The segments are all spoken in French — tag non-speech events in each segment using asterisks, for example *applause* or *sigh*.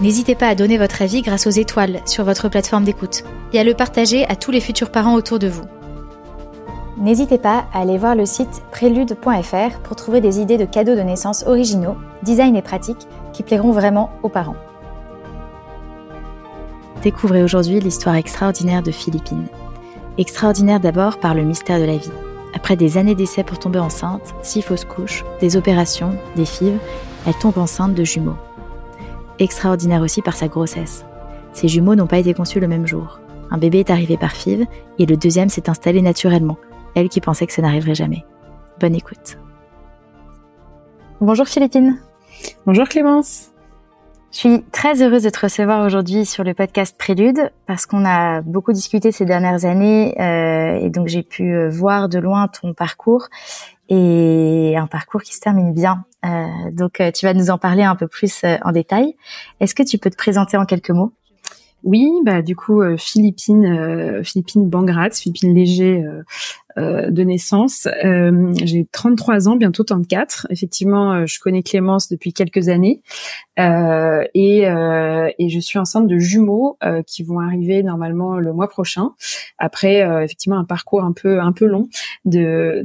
N'hésitez pas à donner votre avis grâce aux étoiles sur votre plateforme d'écoute et à le partager à tous les futurs parents autour de vous. N'hésitez pas à aller voir le site prélude.fr pour trouver des idées de cadeaux de naissance originaux, design et pratiques qui plairont vraiment aux parents. Découvrez aujourd'hui l'histoire extraordinaire de Philippine. Extraordinaire d'abord par le mystère de la vie. Après des années d'essais pour tomber enceinte, six fausses couches, des opérations, des fives, elle tombe enceinte de jumeaux extraordinaire aussi par sa grossesse. Ces jumeaux n'ont pas été conçus le même jour. Un bébé est arrivé par FIV et le deuxième s'est installé naturellement, elle qui pensait que ça n'arriverait jamais. Bonne écoute. Bonjour Philippine. Bonjour Clémence. Je suis très heureuse de te recevoir aujourd'hui sur le podcast Prélude parce qu'on a beaucoup discuté ces dernières années euh, et donc j'ai pu euh, voir de loin ton parcours et un parcours qui se termine bien. Euh, donc, euh, tu vas nous en parler un peu plus euh, en détail. Est-ce que tu peux te présenter en quelques mots? Oui, bah du coup, Philippine, Philippine Bangrat, Philippine Léger, euh, de naissance. Euh, j'ai 33 ans, bientôt 34. Effectivement, euh, je connais Clémence depuis quelques années et, et je suis enceinte de jumeaux qui vont arriver normalement le mois prochain. Après, effectivement, un parcours un peu un peu long de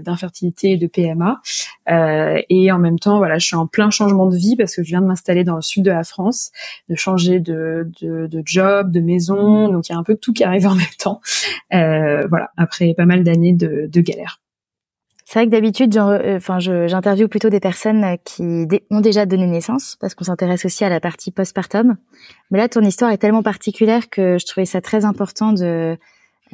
d'infertilité de, et de PMA. et en même temps, voilà, je suis en plein changement de vie parce que je viens de m'installer dans le sud de la France, de changer de, de, de job, de maison. Donc il y a un peu tout qui arrive en même temps. voilà. Après pas mal d'années de, galère. C'est vrai que d'habitude, euh, enfin, j'interviewe plutôt des personnes qui ont déjà donné naissance, parce qu'on s'intéresse aussi à la partie postpartum. Mais là, ton histoire est tellement particulière que je trouvais ça très important de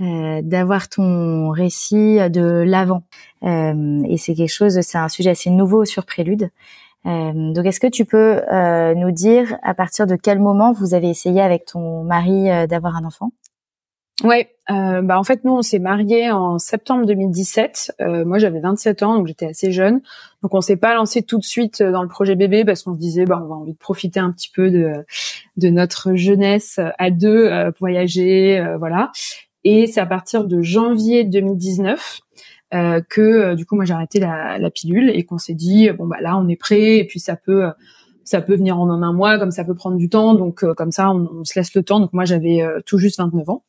euh, d'avoir ton récit de l'avant. Euh, et c'est quelque chose, c'est un sujet assez nouveau sur Prélude. Euh, donc, est-ce que tu peux euh, nous dire à partir de quel moment vous avez essayé avec ton mari d'avoir un enfant? Ouais, euh, bah en fait nous on s'est mariés en septembre 2017. Euh, moi j'avais 27 ans donc j'étais assez jeune. Donc on s'est pas lancé tout de suite euh, dans le projet bébé parce qu'on se disait bah on va envie de profiter un petit peu de de notre jeunesse à deux, euh, voyager, euh, voilà. Et c'est à partir de janvier 2019 que du coup moi j'ai arrêté la, la pilule et qu'on s'est dit bon bah là on est prêt et puis ça peut ça peut venir en un mois comme ça peut prendre du temps donc comme ça on, se laisse le temps. Donc moi j'avais tout juste 29 ans.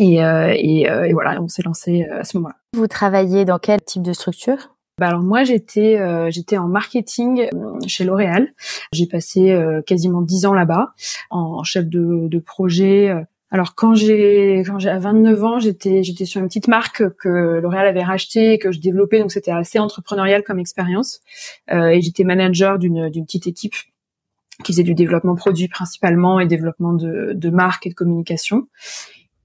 Et, euh, et, euh, et, voilà, on s'est lancé euh, à ce moment-là. Vous travaillez dans quel type de structure? Bah alors moi j'étais j'étais en marketing chez L'Oréal. J'ai passé quasiment dix ans là-bas en chef de, de projet. Alors quand j'ai quand j'ai à 29 ans, j'étais j'étais sur une petite marque que L'Oréal avait rachetée et que je développais donc c'était assez entrepreneurial comme expérience. et j'étais manager d'une d'une petite équipe qui faisait du développement produit principalement et développement de de marque et de communication.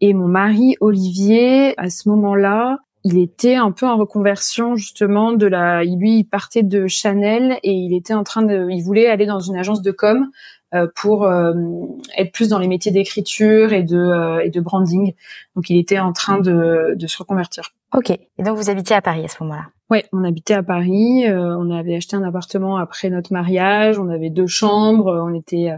Et mon mari Olivier, à ce moment-là, il était un peu en reconversion justement de la. Lui, il partait de Chanel et il était en train de. Il voulait aller dans une agence de com euh, pour euh, être plus dans les métiers d'écriture et de euh, et de branding. Donc, il était en train de, de se reconvertir. Ok. Et donc, vous habitiez à Paris à ce moment-là? Oui, on habitait à Paris. on avait acheté un appartement après notre mariage. On avait deux chambres. On était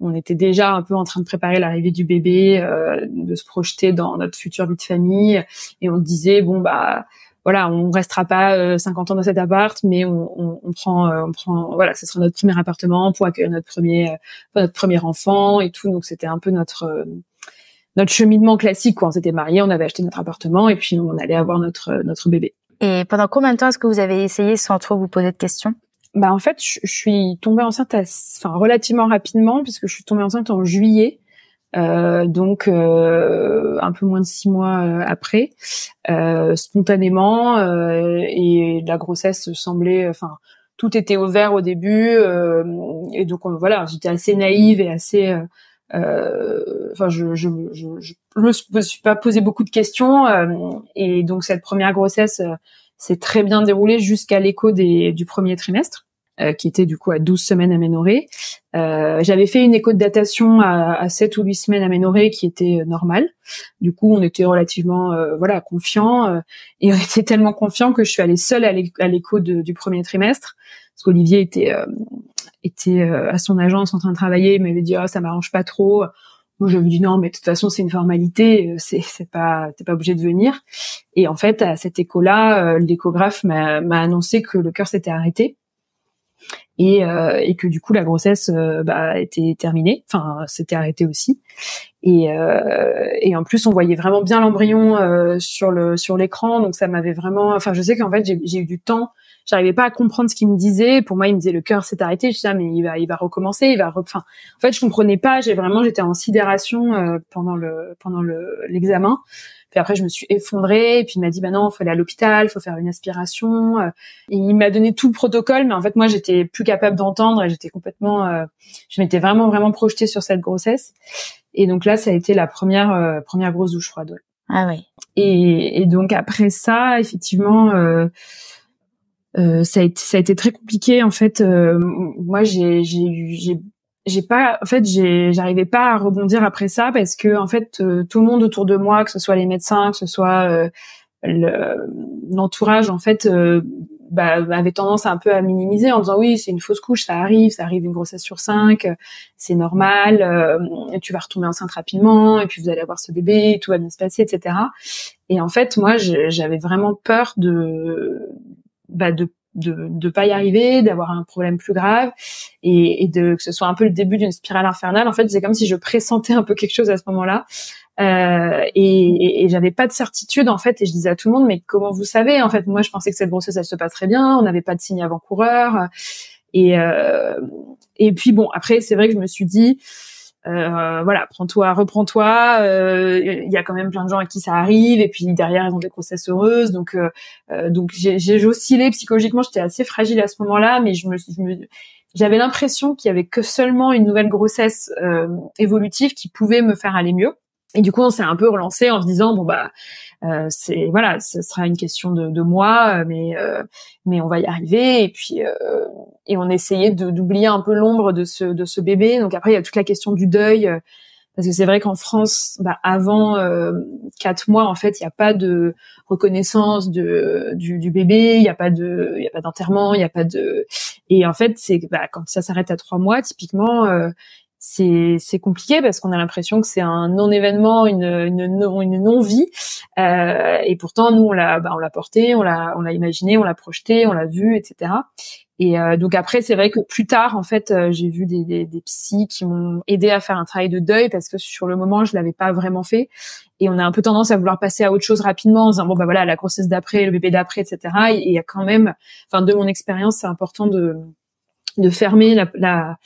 on était déjà un peu en train de préparer l'arrivée du bébé, euh, de se projeter dans notre future vie de famille, et on se disait bon bah voilà, on restera pas 50 euh, ans dans cet appart, mais on, prend, euh, on prend, voilà, ce sera notre premier appartement pour accueillir notre premier, notre premier enfant et tout. Donc c'était un peu notre notre cheminement classique. Quoi. On s'était mariés, on avait acheté notre appartement et puis on allait avoir notre notre bébé. Et pendant combien de temps est-ce que vous avez essayé sans trop vous poser de questions? Bah en fait, je, suis tombée enceinte enfin relativement rapidement puisque je suis tombée enceinte en juillet donc un peu moins de six mois après, spontanément, et la grossesse semblait, enfin tout était ouvert au début, et donc voilà, j'étais assez naïve et assez enfin je je, je je me suis pas posé beaucoup de questions et donc cette première grossesse s'est très bien déroulée jusqu'à l'écho du premier trimestre euh, qui était du coup à 12 semaines aménorées. Euh, j'avais fait une écho de datation à, à 7 ou 8 semaines aménorées qui était euh, normale. Du coup, on était relativement euh, voilà confiant euh, et on était tellement confiant que je suis allée seule à l'écho du premier trimestre parce qu'Olivier était était à son agence en train de travailler, il m'avait dit ah ça m'arrange pas trop. Moi, je me dis non, mais de toute façon, c'est une formalité, c'est c'est pas t'es pas obligé de venir. Et en fait, à cet écho-là, l'échographe m'a annoncé que le cœur s'était arrêté et, euh, et que du coup la grossesse euh, bah, était terminée, enfin c'était arrêté aussi. Et, euh, et en plus on voyait vraiment bien l'embryon euh, sur le sur l'écran, donc ça m'avait vraiment. Enfin je sais qu'en fait j'ai eu du temps, j'arrivais pas à comprendre ce qu'il me disait. Pour moi il me disait le cœur s'est arrêté, je disais ah, mais il va il va recommencer, il va. Enfin en fait je comprenais pas, j'ai vraiment j'étais en sidération euh, pendant le pendant le l'examen. Puis après, je me suis effondrée. Et puis il m'a dit, bah non, faut aller à l'hôpital, faut faire une aspiration. Euh. Et il m'a donné tout le protocole, mais en fait, moi, j'étais plus capable d'entendre et j'étais complètement, euh, je m'étais vraiment, vraiment projetée sur cette grossesse. Et donc là, ça a été la première, euh, première grosse douche froide. Ah oui. Et, et donc après ça, effectivement, euh, ça, a été, ça a été très compliqué. En fait, moi, j'ai, pas en fait j'arrivais pas à rebondir après ça parce que en fait euh, tout le monde autour de moi que ce soit les médecins que ce soit euh, l'entourage en fait euh, bah, avait tendance un peu à minimiser en disant oui c'est une fausse couche ça arrive ça arrive une grossesse sur cinq c'est normal euh, tu vas retomber enceinte rapidement et puis vous allez avoir ce bébé tout va bien se passer etc et en fait moi j'avais vraiment peur de bah, de de de pas y arriver, d'avoir un problème plus grave et, et, de que ce soit un peu le début d'une spirale infernale. En fait, c'est comme si je pressentais un peu quelque chose à ce moment-là. Euh, et, et, j'avais pas de certitude en fait et je disais à tout le monde mais comment vous savez? En fait moi je pensais que cette grossesse elle se passerait bien on n'avait pas de signe avant-coureur et euh, et puis bon après c'est vrai que je me suis dit euh, voilà, prends-toi, reprends-toi. Il euh, y a quand même plein de gens à qui ça arrive, et puis derrière ils ont des grossesses heureuses. Donc, euh, donc j'ai oscillé psychologiquement. J'étais assez fragile à ce moment-là, mais je me, j'avais l'impression qu'il y avait que seulement une nouvelle grossesse évolutive qui pouvait me faire aller mieux. Et du coup, on s'est un peu relancé en se disant bon bah euh, c'est voilà, ce sera une question de, de moi, mais euh, mais on va y arriver. Et puis euh, et on essayait d'oublier un peu l'ombre de ce de ce bébé. Donc après, il y a toute la question du deuil. Parce que c'est vrai qu'en France, bah, avant quatre mois, en fait, il n'y a pas de reconnaissance de, du, du bébé, il n'y a pas de, il y a pas d'enterrement, il n'y a pas de, et en fait, c'est bah, quand ça s'arrête à trois mois, typiquement, c'est c'est compliqué parce qu'on a l'impression que c'est un non événement, une une, non vie. Euh, et pourtant nous on l'a bah, on l'a porté, on l'a on l'a imaginé, on l'a projeté, on l'a vu, etc. Et euh, donc après c'est vrai que plus tard en fait euh, j'ai vu des, des, des psys qui m'ont aidé à faire un travail de deuil parce que sur le moment je l'avais pas vraiment fait et on a un peu tendance à vouloir passer à autre chose rapidement en disant bon bah voilà la grossesse d'après, le bébé d'après, etc. Et il y a quand même, enfin de mon expérience c'est important de de fermer la, la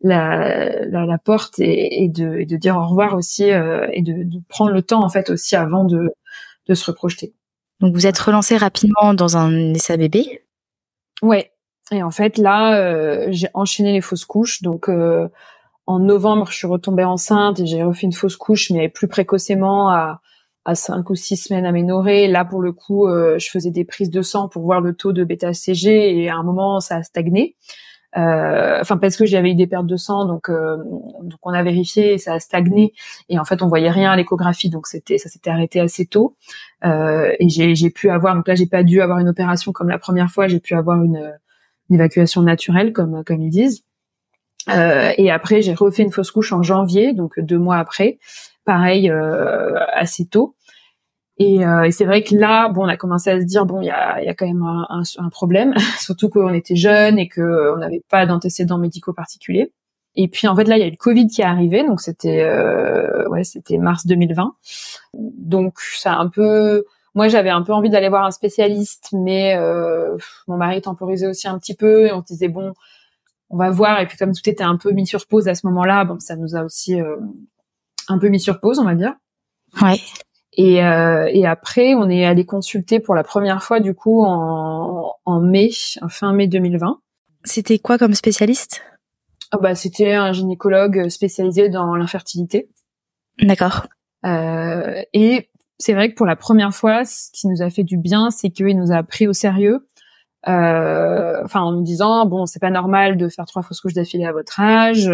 la, la, la porte et, et, de, et, de, dire au revoir aussi euh, et de, de, prendre le temps en fait aussi avant de, de se reprojeter. Donc vous êtes relancé rapidement dans un essai bébé Ouais. Et en fait là, euh, j'ai enchaîné les fausses couches. Donc euh, en novembre, je suis retombée enceinte et j'ai refait une fausse couche, mais plus précocement à à cinq ou six semaines aménorées. Là, pour le coup, euh, je faisais des prises de sang pour voir le taux de bêta-CG et à un moment, ça a stagné. Euh, enfin parce que j'avais eu des pertes de sang, donc euh, donc on a vérifié, ça a stagné et en fait on voyait rien à l'échographie, donc c'était ça s'était arrêté assez tôt euh, et j'ai pu avoir donc là j'ai pas dû avoir une opération comme la première fois, j'ai pu avoir une, évacuation naturelle comme comme ils disent. Et après j'ai refait une fausse couche en janvier, donc deux mois après, pareil assez tôt. Et, euh, et c'est vrai que là, bon, on a commencé à se dire bon, il y a, y a quand même un, un, un problème, *laughs* surtout qu'on était jeunes et que on n'avait pas d'antécédents médicaux particuliers. Et puis en fait là, il y a eu le Covid qui est arrivé, donc c'était euh, ouais, c'était mars 2020. Donc ça a un peu, moi j'avais un peu envie d'aller voir un spécialiste, mais euh, mon mari temporisait aussi un petit peu et on se disait bon, on va voir. Et puis comme tout était un peu mis sur pause à ce moment-là, bon, ça nous a aussi euh, un peu mis sur pause, on va dire. Ouais. Et, euh, et après, on est allé consulter pour la première fois du coup en, en mai, fin mai 2020. C'était quoi comme spécialiste? Oh bah, C'était un gynécologue spécialisé dans l'infertilité. D'accord. Euh, et c'est vrai que pour la première fois, ce qui nous a fait du bien, c'est qu'il nous a pris au sérieux. Euh, enfin, en nous disant bon, c'est pas normal de faire trois fausses couches d'affilée à votre âge.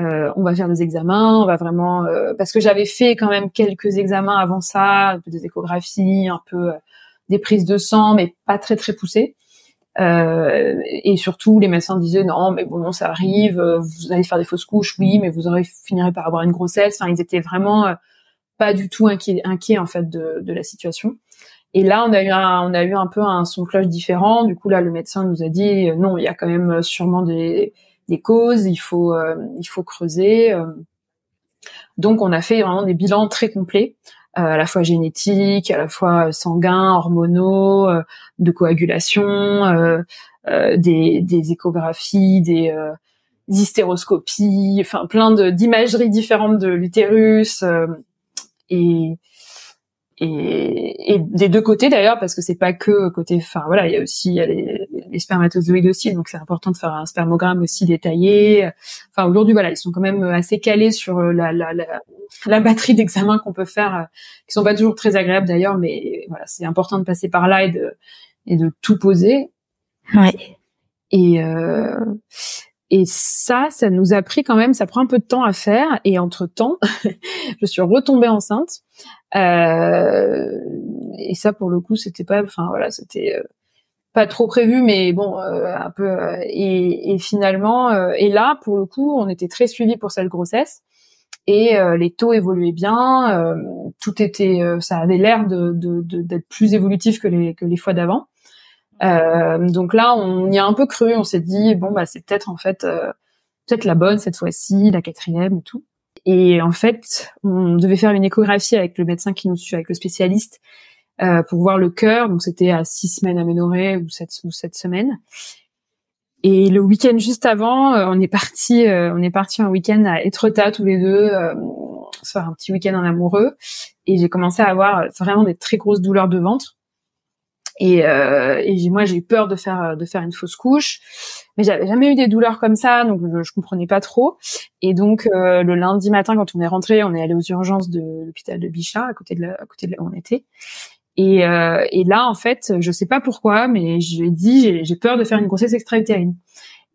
Euh, on va faire des examens, on va vraiment euh, parce que j'avais fait quand même quelques examens avant ça, un peu des échographies, un peu euh, des prises de sang, mais pas très très poussées. et surtout, les médecins disaient non, mais bon, ça arrive, vous allez faire des fausses couches, oui, mais vous aurez finirez par avoir une grossesse. Enfin, ils étaient vraiment pas du tout inquiets, en fait de, de la situation. Et là, on a eu un, on a eu un peu un son cloche différent. Du coup, là, le médecin nous a dit non, il y a quand même sûrement des des causes, il faut euh, il faut creuser. Euh. Donc on a fait vraiment des bilans très complets, euh, à la fois génétiques, à la fois sanguins, hormonaux, de coagulation, des, échographies, des, hystéroscopies, enfin plein d'imageries différentes de l'utérus et et, et, des deux côtés d'ailleurs parce que c'est pas que côté enfin voilà il y a aussi les, les, spermatozoïdes aussi donc c'est important de faire un spermogramme aussi détaillé enfin aujourd'hui voilà ils sont quand même assez calés sur la, la, la, la batterie d'examens qu'on peut faire euh, qui sont pas toujours très agréables d'ailleurs mais voilà c'est important de passer par là et de et de tout poser ouais et euh, et ça, ça nous a pris quand même, ça prend un peu de temps à faire. Et entre temps, *laughs* je suis retombée enceinte. Euh, et ça, pour le coup, c'était pas, enfin voilà, c'était euh, pas trop prévu, mais bon, euh, un peu. Euh, et, et, finalement, et là, pour le coup, on était très suivis pour cette grossesse. Et les taux évoluaient bien, tout était, ça avait l'air de, de, d'être plus évolutif que les que les fois d'avant. Euh, donc là, on y a un peu cru. On s'est dit bon bah c'est peut-être en fait euh, peut-être la bonne cette fois-ci, la quatrième et tout. Et en fait, on devait faire une échographie avec le médecin qui nous suit, avec le spécialiste, euh, pour voir le cœur. Donc c'était à six semaines aménorées ou sept ou sept semaines. Et le week-end juste avant, euh, on est parti, euh, on est parti un week-end à Etretat tous les deux, euh, faire un petit week-end en amoureux. Et j'ai commencé à avoir vraiment des très grosses douleurs de ventre. Et, euh, et moi, j'ai eu peur de faire de faire une fausse couche, mais j'avais jamais eu des douleurs comme ça, donc je, je comprenais pas trop. Et donc euh, le lundi matin, quand on est rentré, on est allé aux urgences de l'hôpital de Bichat, à côté de à côté de là où on était. Et, euh, et là, en fait, je sais pas pourquoi, mais je lui dit j'ai peur de faire une grossesse extra-utérine.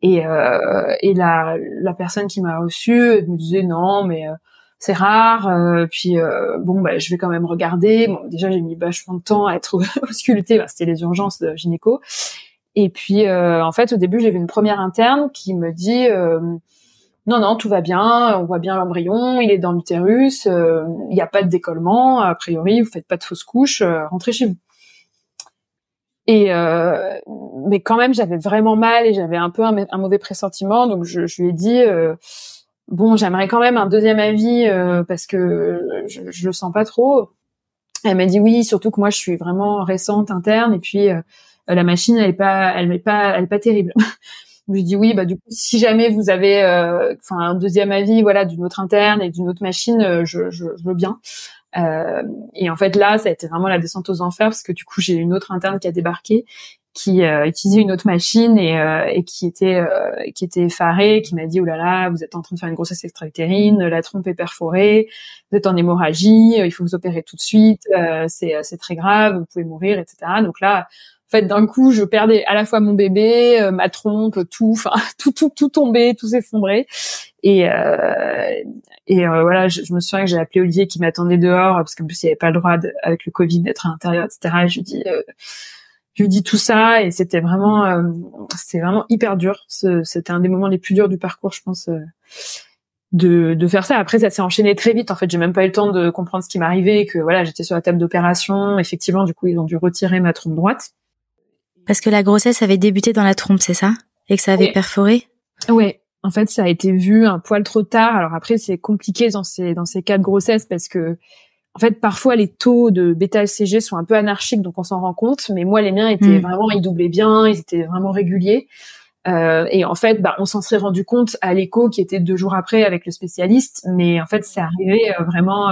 Et, euh, et la, la personne qui m'a reçue me disait non, mais euh, c'est rare. Euh, puis euh, bon, bah, je vais quand même regarder. Bon, déjà j'ai mis vachement de temps à être *laughs* auscultée. Bah, C'était les urgences de gynéco. Et puis euh, en fait, au début, j'ai vu une première interne qui me dit non, non, tout va bien, on voit bien l'embryon, il est dans l'utérus, il n'y a pas de décollement, a priori, vous faites pas de fausse couche, rentrez chez vous. Et mais quand même, j'avais vraiment mal et j'avais un peu un, mauvais pressentiment, donc je, lui ai dit bon, j'aimerais quand même un deuxième avis euh, parce que je, je le sens pas trop. Elle m'a dit oui, surtout que moi je suis vraiment récente interne et puis euh, la machine elle est pas, elle est pas, elle est pas terrible. Je dis oui, bah du coup si jamais vous avez, euh, enfin un deuxième avis, voilà, d'une autre interne et d'une autre machine, je, je, je veux bien. Euh, et en fait là, ça a été vraiment la descente aux enfers parce que du coup j'ai une autre interne qui a débarqué qui euh, utilisait une autre machine et, euh, et qui était euh, qui était effaré, qui m'a dit oh là là, vous êtes en train de faire une grossesse extra-utérine, la trompe est perforée, vous êtes en hémorragie, il faut vous opérer tout de suite, c'est c'est très grave, vous pouvez mourir, etc. Donc là, d'un coup, je perdais à la fois mon bébé, ma trompe, tout, enfin *laughs* tout tout tout tombé, tout s'effondrait. Et et voilà, je, me souviens que j'ai appelé Olivier qui m'attendait dehors parce qu'en plus il avait pas le droit avec le Covid d'être à l'intérieur, etc. Et je lui dis je lui dis tout ça et c'était vraiment euh, c'était vraiment hyper dur. C'était un des moments les plus durs du parcours je pense euh, de, de faire ça. Après ça s'est enchaîné très vite en fait. J'ai même pas eu le temps de comprendre ce qui m'arrivait que voilà j'étais sur la table d'opération. Effectivement du coup ils ont dû retirer ma trompe droite parce que la grossesse avait débuté dans la trompe c'est ça? Et que ça avait perforé? Oui en fait ça a été vu un poil trop tard alors après c'est compliqué dans ces dans ces cas de grossesse parce que en fait, parfois les taux de bêta-HCG sont un peu anarchiques, donc on s'en rend compte. Mais moi, les miens étaient mm. vraiment, ils doublaient bien, ils étaient vraiment réguliers. Euh, et en fait, bah, on s'en serait rendu compte à l'écho qui était deux jours après avec le spécialiste, mais en fait, c'est arrivé vraiment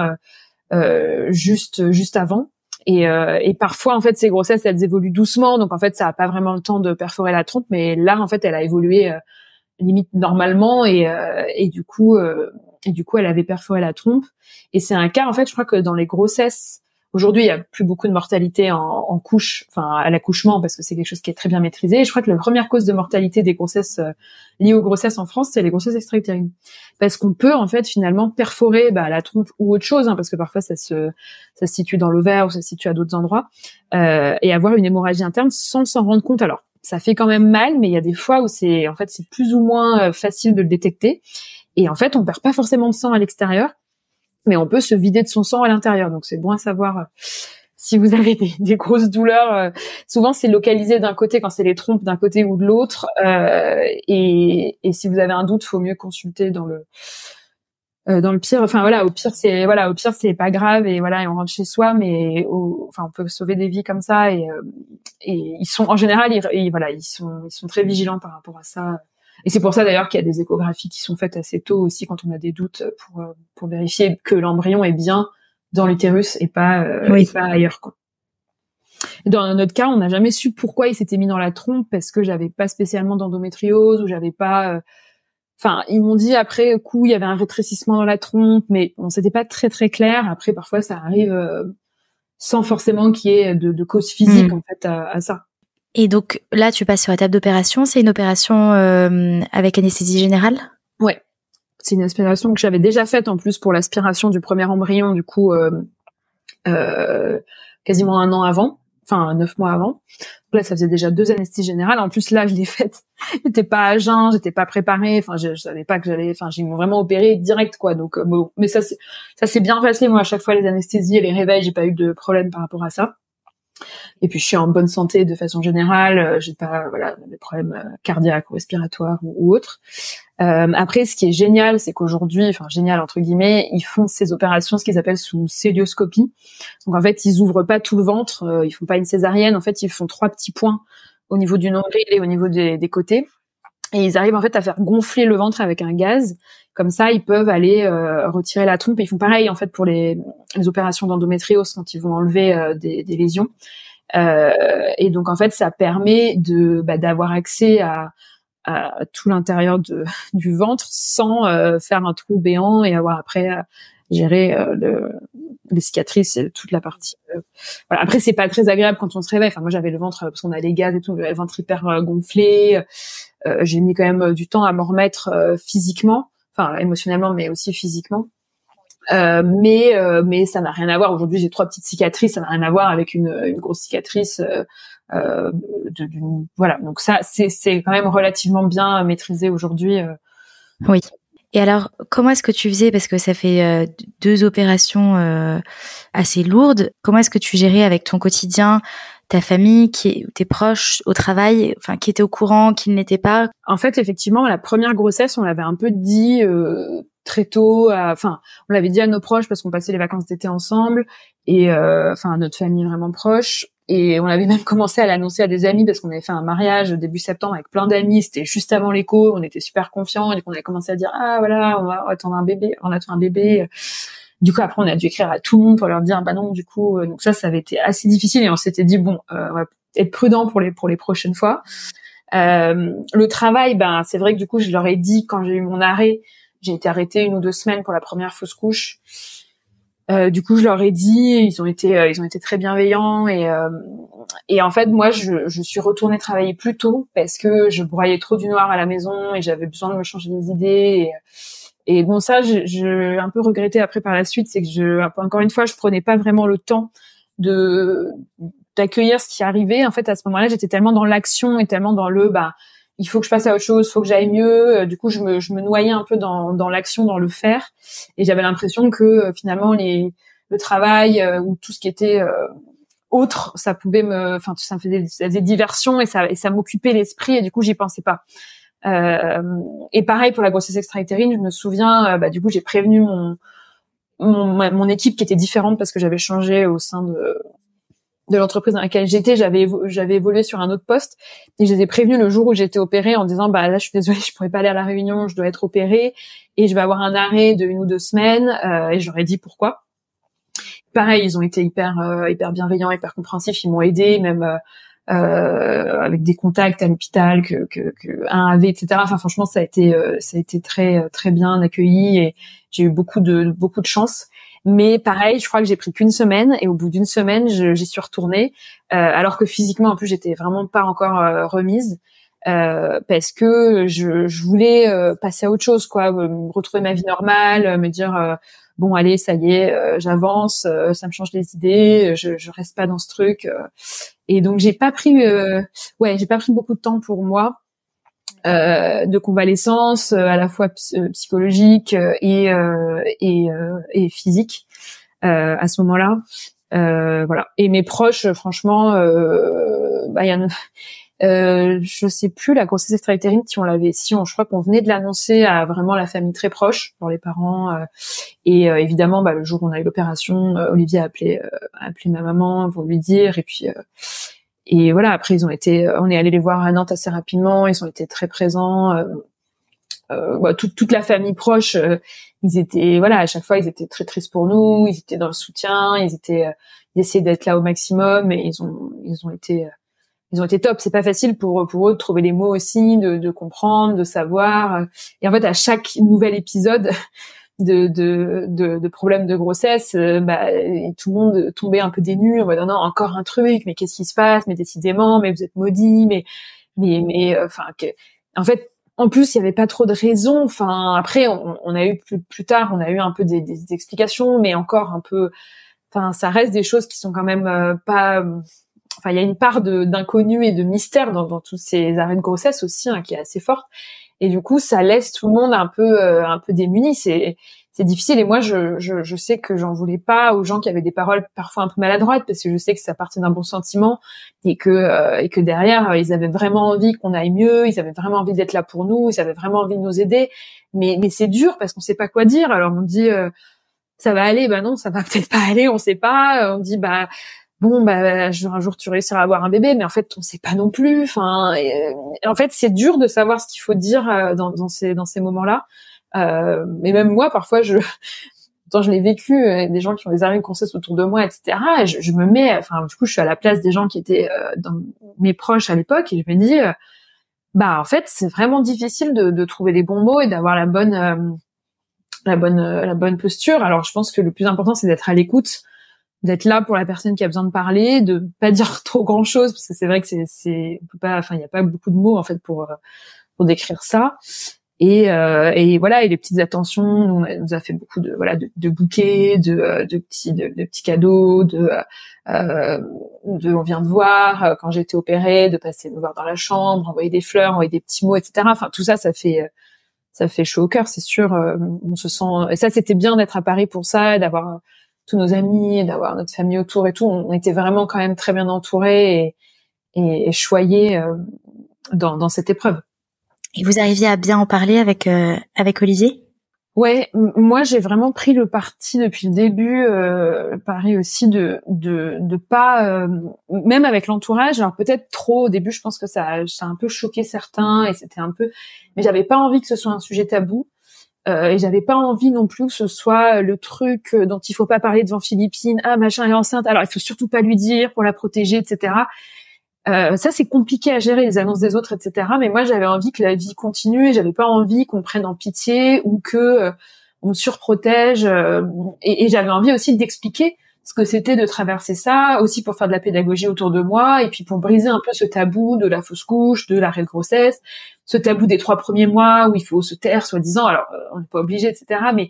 juste juste avant. Et, et, parfois, en fait, ces grossesses, elles évoluent doucement, donc en fait, ça a pas vraiment le temps de perforer la trompe. Mais là, en fait, elle a évolué limite normalement, et, et du coup, et du coup, elle avait perforé la trompe. Et c'est un cas, en fait, je crois que dans les grossesses Aujourd'hui, il y a plus beaucoup de mortalité en, couche, enfin à l'accouchement, parce que c'est quelque chose qui est très bien maîtrisé. Et je crois que la première cause de mortalité des grossesses euh, liées aux grossesses en France, c'est les grossesses extra-utérines, parce qu'on peut en fait finalement perforer bah, la trompe ou autre chose, hein, parce que parfois ça se ça se situe dans l'ovaire ou ça se situe à d'autres endroits, euh, et avoir une hémorragie interne sans s'en rendre compte. Alors ça fait quand même mal, mais il y a des fois où c'est en fait c'est plus ou moins euh, facile de le détecter. Et en fait, on perd pas forcément de sang à l'extérieur mais on peut se vider de son sang à l'intérieur. Donc c'est bon à savoir euh, si vous avez des, grosses douleurs. Euh, souvent c'est localisé d'un côté quand c'est les trompes d'un côté ou de l'autre. Euh, et, si vous avez un doute, faut mieux consulter dans le dans le pire. Enfin voilà, au pire c'est voilà, au pire c'est pas grave et voilà, et on rentre chez soi, mais enfin on peut sauver des vies comme ça et, et ils sont en général ils, voilà ils sont ils sont très vigilants par rapport à ça et c'est pour ça d'ailleurs qu'il y a des échographies qui sont faites assez tôt aussi quand on a des doutes pour, euh, pour vérifier que l'embryon est bien dans l'utérus et pas, euh, pas ailleurs. Quoi. dans notre cas, on n'a jamais su pourquoi il s'était mis dans la trompe parce que j'avais pas spécialement d'endométriose ou j'avais pas. Euh, enfin, ils m'ont dit après coup il y avait un rétrécissement dans la trompe, mais on c'était pas très très clair. Après, parfois ça arrive sans forcément qu'il y ait de, de cause physique hmm. en fait à, à ça. Et donc là, tu passes sur la table d'opération. C'est une opération euh, avec anesthésie générale? Ouais. C'est une aspiration que j'avais déjà faite en plus pour l'aspiration du premier embryon, du coup, euh, euh, quasiment un an avant, enfin neuf mois avant. Donc là, ça faisait déjà deux anesthésies générales. En plus, là, je l'ai *laughs* faite. j'étais pas à jeun, j'étais pas préparée. Enfin, je, je savais pas que j'allais. Enfin, j'ai vraiment opéré direct, quoi. Donc, euh, bon, mais ça, ça s'est bien passé. Moi, à chaque fois, les anesthésies et les réveils, j'ai pas eu de problème par rapport à ça. Et puis je suis en bonne santé de façon générale, euh, j'ai pas voilà des problèmes euh, cardiaques ou respiratoires ou, autres. Euh, après, ce qui est génial, c'est qu'aujourd'hui, enfin génial entre guillemets, ils font ces opérations, ce qu'ils appellent sous célioscopie. Donc en fait, ils ouvrent pas tout le ventre, euh, ils font pas une césarienne. En fait, ils font trois petits points au niveau du nombril et au niveau des, des côtés, et ils arrivent en fait à faire gonfler le ventre avec un gaz comme ça, ils peuvent aller euh, retirer la trompe. ils font pareil en fait pour les, les opérations d'endométriose quand ils vont enlever euh, des, des, lésions. Euh, et donc en fait, ça permet de bah, d'avoir accès à, à tout l'intérieur *laughs* du ventre sans euh, faire un trou béant et avoir après à gérer le, les cicatrices et toute la partie. voilà. Après, c'est pas très agréable quand on se réveille. Enfin, moi, j'avais le ventre parce qu'on a les gaz et tout, le ventre hyper gonflé. J'ai mis quand même du temps à m'en remettre physiquement enfin émotionnellement, mais aussi physiquement. Euh, mais euh, mais ça n'a rien à voir. Aujourd'hui, j'ai trois petites cicatrices, ça n'a rien à voir avec une, une grosse cicatrice. Euh, euh de, voilà, donc ça c'est c'est quand même relativement bien maîtrisé aujourd'hui. Euh. Oui. Et alors, comment est-ce que tu faisais parce que ça fait deux opérations assez lourdes. Comment est-ce que tu gérais avec ton quotidien ta famille, tes proches au travail, enfin qui étaient au courant, qui ne l'étaient pas? En fait, effectivement, la première grossesse, on l'avait un peu dit euh, très tôt. Enfin, on l'avait dit à nos proches parce qu'on passait les vacances d'été ensemble et euh, enfin notre famille vraiment proche. Et on avait même *laughs* commencé à l'annoncer à des amis parce qu'on avait fait un mariage début septembre avec plein d'amis. C'était juste avant l'écho, on était super confiants et on avait commencé à dire ah voilà on va attendre un bébé, on attend un bébé. Du coup, après, on a dû écrire à tout le monde pour leur dire, bah non, du coup, euh, donc ça, ça avait été assez difficile et on s'était dit, bon, euh, on va être prudent pour les pour les prochaines fois. Euh, le travail, ben, c'est vrai que du coup, je leur ai dit quand j'ai eu mon arrêt, j'ai été arrêtée une ou deux semaines pour la première fausse couche. Euh, du coup, je leur ai dit, ils ont été, euh, ils ont été très bienveillants et et en fait, moi, je, je suis retournée travailler plus tôt parce que je broyais trop du noir à la maison et j'avais besoin de me changer les idées. Et, et bon, ça, j'ai un peu regretté après par la suite, c'est que je, encore une fois, je prenais pas vraiment le temps de d'accueillir ce qui arrivait. En fait, à ce moment-là, j'étais tellement dans l'action et tellement dans le, bah, il faut que je passe à autre chose, il faut que j'aille mieux. Euh, du coup, je me, je me noyais un peu dans, dans l'action, dans le faire, et j'avais l'impression que euh, finalement les, le travail euh, ou tout ce qui était autre, ça pouvait me, enfin, ça me faisait, ça faisait diversion et ça, et ça m'occupait l'esprit, et du coup, j'y pensais pas. Euh, et pareil pour la grossesse extra-utérine, je me souviens, euh, bah, du coup, j'ai prévenu mon, mon, mon, équipe qui était différente parce que j'avais changé au sein de de l'entreprise dans laquelle j'étais, j'avais j'avais évolué sur un autre poste et ai prévenus le jour où j'étais opérée en disant bah là je suis désolée, je pourrais pas aller à la réunion, je dois être opérée et je vais avoir un arrêt de une ou deux semaines euh, et j'aurais dit pourquoi. Pareil, ils ont été hyper euh, hyper bienveillants, hyper compréhensifs, ils m'ont aidé même euh, avec des contacts à l'hôpital que, que, que un avait, etc. Enfin franchement ça a été ça a été très très bien accueilli et j'ai eu beaucoup de beaucoup de chance. Mais pareil, je crois que j'ai pris qu'une semaine et au bout d'une semaine, j'y suis retournée, euh, alors que physiquement, en plus, j'étais vraiment pas encore euh, remise. Euh, parce que je, je voulais euh, passer à autre chose, quoi, retrouver ma vie normale, me dire bon allez ça y est, j'avance, ça me change les idées, je, je reste pas dans ce truc. et donc j'ai pas pris, ouais, j'ai pas pris beaucoup de temps pour moi. Euh, de convalescence euh, à la fois euh, psychologique et et, et physique à ce moment-là. voilà. Et mes proches, franchement, bah, y a euh, je sais plus la grossesse extra-utérine si on l'avait, si on, je crois qu'on venait de l'annoncer à vraiment la famille très proche, pour les parents. et évidemment, bah, le jour où on a eu l'opération, Olivier a appelé, a appelé ma maman pour lui dire. Et puis, et voilà, après ils ont été, on est allé les voir à Nantes assez rapidement. Ils ont été très présents. Euh, euh, bah, toute, toute la famille proche, euh, ils étaient, voilà, à chaque fois ils étaient très tristes pour nous. Ils étaient dans le soutien. Ils étaient, ils essayaient d'être là au maximum et ils ont, ils ont été, ils ont été top. C'est pas facile pour pour eux de trouver les mots aussi, de, de comprendre, de savoir. Et en fait, à chaque nouvel épisode *laughs* de, de, de, de problèmes de grossesse, euh, bah, tout le monde tombait un peu dénu en mode non, encore un truc, mais qu'est-ce qui se passe? Mais décidément, mais vous êtes maudit, mais mais mais euh, enfin que en fait en plus il y avait pas trop de raisons. Enfin après on, on, a eu plus, plus tard on a eu un peu des, des explications, mais encore un peu. Enfin ça reste des choses qui sont quand même euh, pas enfin il y a une part d'inconnu et de mystère dans, dans, tous ces arrêts de grossesse aussi hein, qui est assez forte. Et du coup ça laisse tout le monde un peu euh, un peu démuni. C'est c'est difficile. Et moi je, je, je sais que j'en voulais pas aux gens qui avaient des paroles parfois un peu maladroites parce que je sais que ça partait d'un bon sentiment et que euh, et que derrière ils avaient vraiment envie qu'on aille mieux ils avaient vraiment envie d'être là pour nous ils avaient vraiment envie de nous aider. Mais mais c'est dur parce qu'on sait pas quoi dire. Alors on dit euh, ça va aller. Bah non ça va *laughs* peut-être pas aller. On sait pas. On dit bah bon bah un jour tu réussiras à avoir un bébé mais en fait on sait pas non plus. Enfin euh, en fait c'est dur de savoir ce qu'il faut dire euh, dans, ces moments là euh, même moi parfois je *laughs* quand je l'ai vécu des gens qui ont des arrêts de grossesse autour de moi etc et je, me mets enfin du coup je suis à la place des gens qui étaient dans mes proches à l'époque et je me dis bah en fait c'est vraiment difficile de, trouver les bons mots et d'avoir la bonne posture. Alors je pense que le plus important c'est d'être à l'écoute d'être là pour la personne qui a besoin de parler, de pas *laughs* dire trop grand chose parce que c'est vrai que c'est c'est pas enfin il y a pas beaucoup de mots en fait pour euh, pour décrire ça. Et, euh, et voilà et les petites attentions on, a, nous a fait beaucoup de voilà de, de bouquets de, euh, de petits de, petits cadeaux de, euh, de on vient de voir euh, quand j'étais opérée de passer nous voir dans la chambre envoyer des fleurs envoyer des petits mots etc enfin tout ça ça fait ça fait chaud au cœur c'est sûr on se sent et ça c'était bien d'être à Paris pour ça d'avoir tous nos amis, d'avoir notre famille autour et tout. On était vraiment quand même très bien entourés et, et, choyés euh, dans, dans cette épreuve. Et vous arriviez à bien en parler avec euh, avec Olivier? Ouais, moi j'ai vraiment pris le parti depuis le début, euh, pareil aussi de de de pas euh, même avec l'entourage. Alors peut-être trop au début, je pense que ça ça a un peu choqué certains et c'était un peu, mais j'avais pas envie que ce soit un sujet tabou. Euh, et j'avais pas envie non plus que ce soit le truc dont il faut pas parler devant Philippine. Ah machin est enceinte, alors il faut surtout pas lui dire pour la protéger, etc. Euh, ça c'est compliqué à gérer les annonces des autres, etc. Mais moi j'avais envie que la vie continue et j'avais pas envie qu'on prenne en pitié ou que euh, on surprotège. Euh, et j'avais envie aussi d'expliquer ce que c'était de traverser ça, aussi pour faire de la pédagogie autour de moi, et puis pour briser un peu ce tabou de la fausse couche, de l'arrêt de grossesse, ce tabou des trois premiers mois où il faut se taire, soi-disant. Alors, euh, on n'est pas obligé, etc. Mais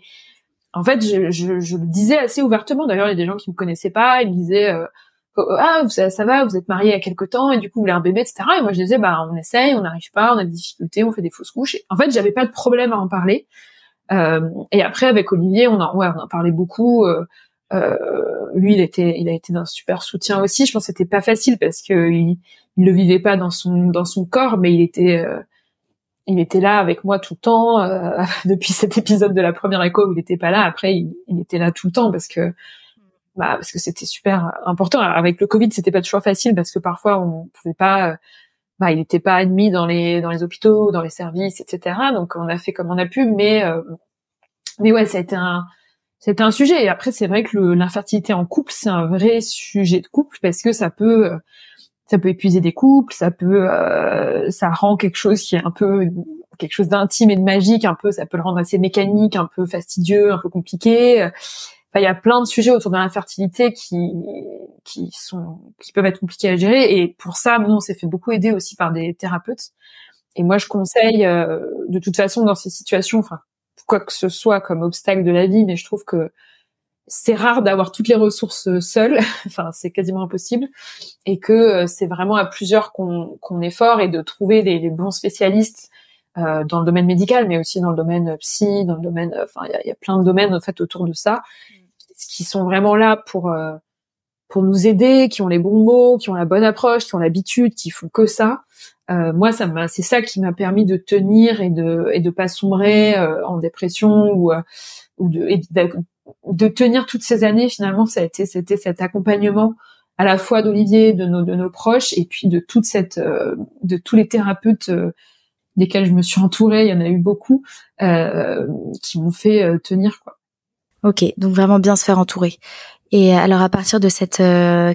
en fait, je, je, je, le disais assez ouvertement. D'ailleurs, il y a des gens qui me connaissaient pas, ils me disaient euh, ah ça, ça, va, vous êtes marié a quelque temps et du coup vous voulez un bébé, etc. Et moi je disais bah on essaye, on n'arrive pas, on a des difficultés, on fait des fausses couches. en fait, j'avais pas de problème à en parler. Euh, et après avec Olivier, on en ouais, on en parlait beaucoup. Euh, lui, il était, il a été d'un super soutien aussi. Je pense que c'était pas facile parce que il, il, le vivait pas dans son dans son corps, mais il était euh, il était là avec moi tout le temps euh, *laughs* depuis cet épisode de la première écho où il était pas là. Après, il, était là tout le temps parce que bah, parce que c'était super important. avec le Covid, c'était pas toujours facile parce que parfois on pouvait pas, bah, il n'était pas admis dans les dans les hôpitaux, dans les services, etc. Donc on a fait comme on a pu, mais mais ouais, ça a été un c'est un sujet. Et après, c'est vrai que l'infertilité en couple, c'est un vrai sujet de couple parce que ça peut, ça peut épuiser des couples, ça peut, euh, ça rend quelque chose qui est un peu quelque chose d'intime et de magique, un peu, ça peut le rendre assez mécanique, un peu fastidieux, un peu compliqué. Enfin, il y a plein de sujets autour de l'infertilité qui qui sont qui peuvent être compliqués à gérer. Et pour ça, nous, on s'est fait beaucoup aider aussi par des thérapeutes. Et moi, je conseille, euh, de toute façon, dans ces situations, enfin, quoi que ce soit comme obstacle de la vie, mais je trouve que c'est rare d'avoir toutes les ressources seules, *laughs* enfin c'est quasiment impossible, et que euh, c'est vraiment à plusieurs qu'on qu'on est fort et de trouver des, bons spécialistes euh, dans le domaine médical, mais aussi dans le domaine psy, dans le domaine, enfin il y a, y a, plein de domaines en fait autour de ça, qui sont vraiment là pour euh, pour nous aider, qui ont les bons mots, qui ont la bonne approche, qui ont l'habitude, qui font que ça. Euh, moi, ça m'a, c'est ça qui m'a permis de tenir et de et de pas sombrer euh, en dépression ou euh, ou de, de tenir toutes ces années. Finalement, ça a été c'était cet accompagnement à la fois d'Olivier, de nos de nos proches et puis de toute cette de tous les thérapeutes desquels je me suis entourée. Il y en a eu beaucoup qui m'ont fait tenir quoi. Ok, donc vraiment bien se faire entourer. Et alors à partir de cette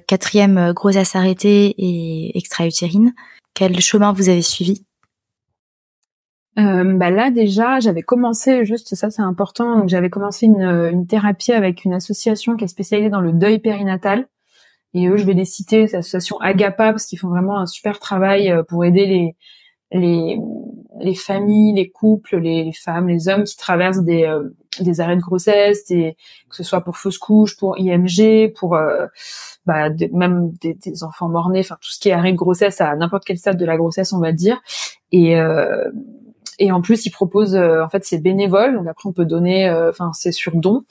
quatrième grossesse arrêtée et extra-utérine, quel chemin vous avez suivi? Euh, bah là déjà, j'avais commencé juste ça, c'est important. Donc j'avais commencé une, une, thérapie avec une association qui est spécialisée dans le deuil périnatal. Et eux, je vais les citer, c'est l'association Agapa parce qu'ils font vraiment un super travail euh, pour aider les les, les familles, les couples, les, femmes, les hommes qui traversent des, euh, des arrêts de grossesse, des, que ce soit pour fausse couche, pour IMG, pour euh, bah, même des, des enfants morts-nés, enfin tout ce qui est arrêt de grossesse à n'importe quel stade de la grossesse, on va dire. Et euh, et en plus, ils proposent, en fait, c'est bénévole. Donc après, on peut donner, enfin, c'est sur don.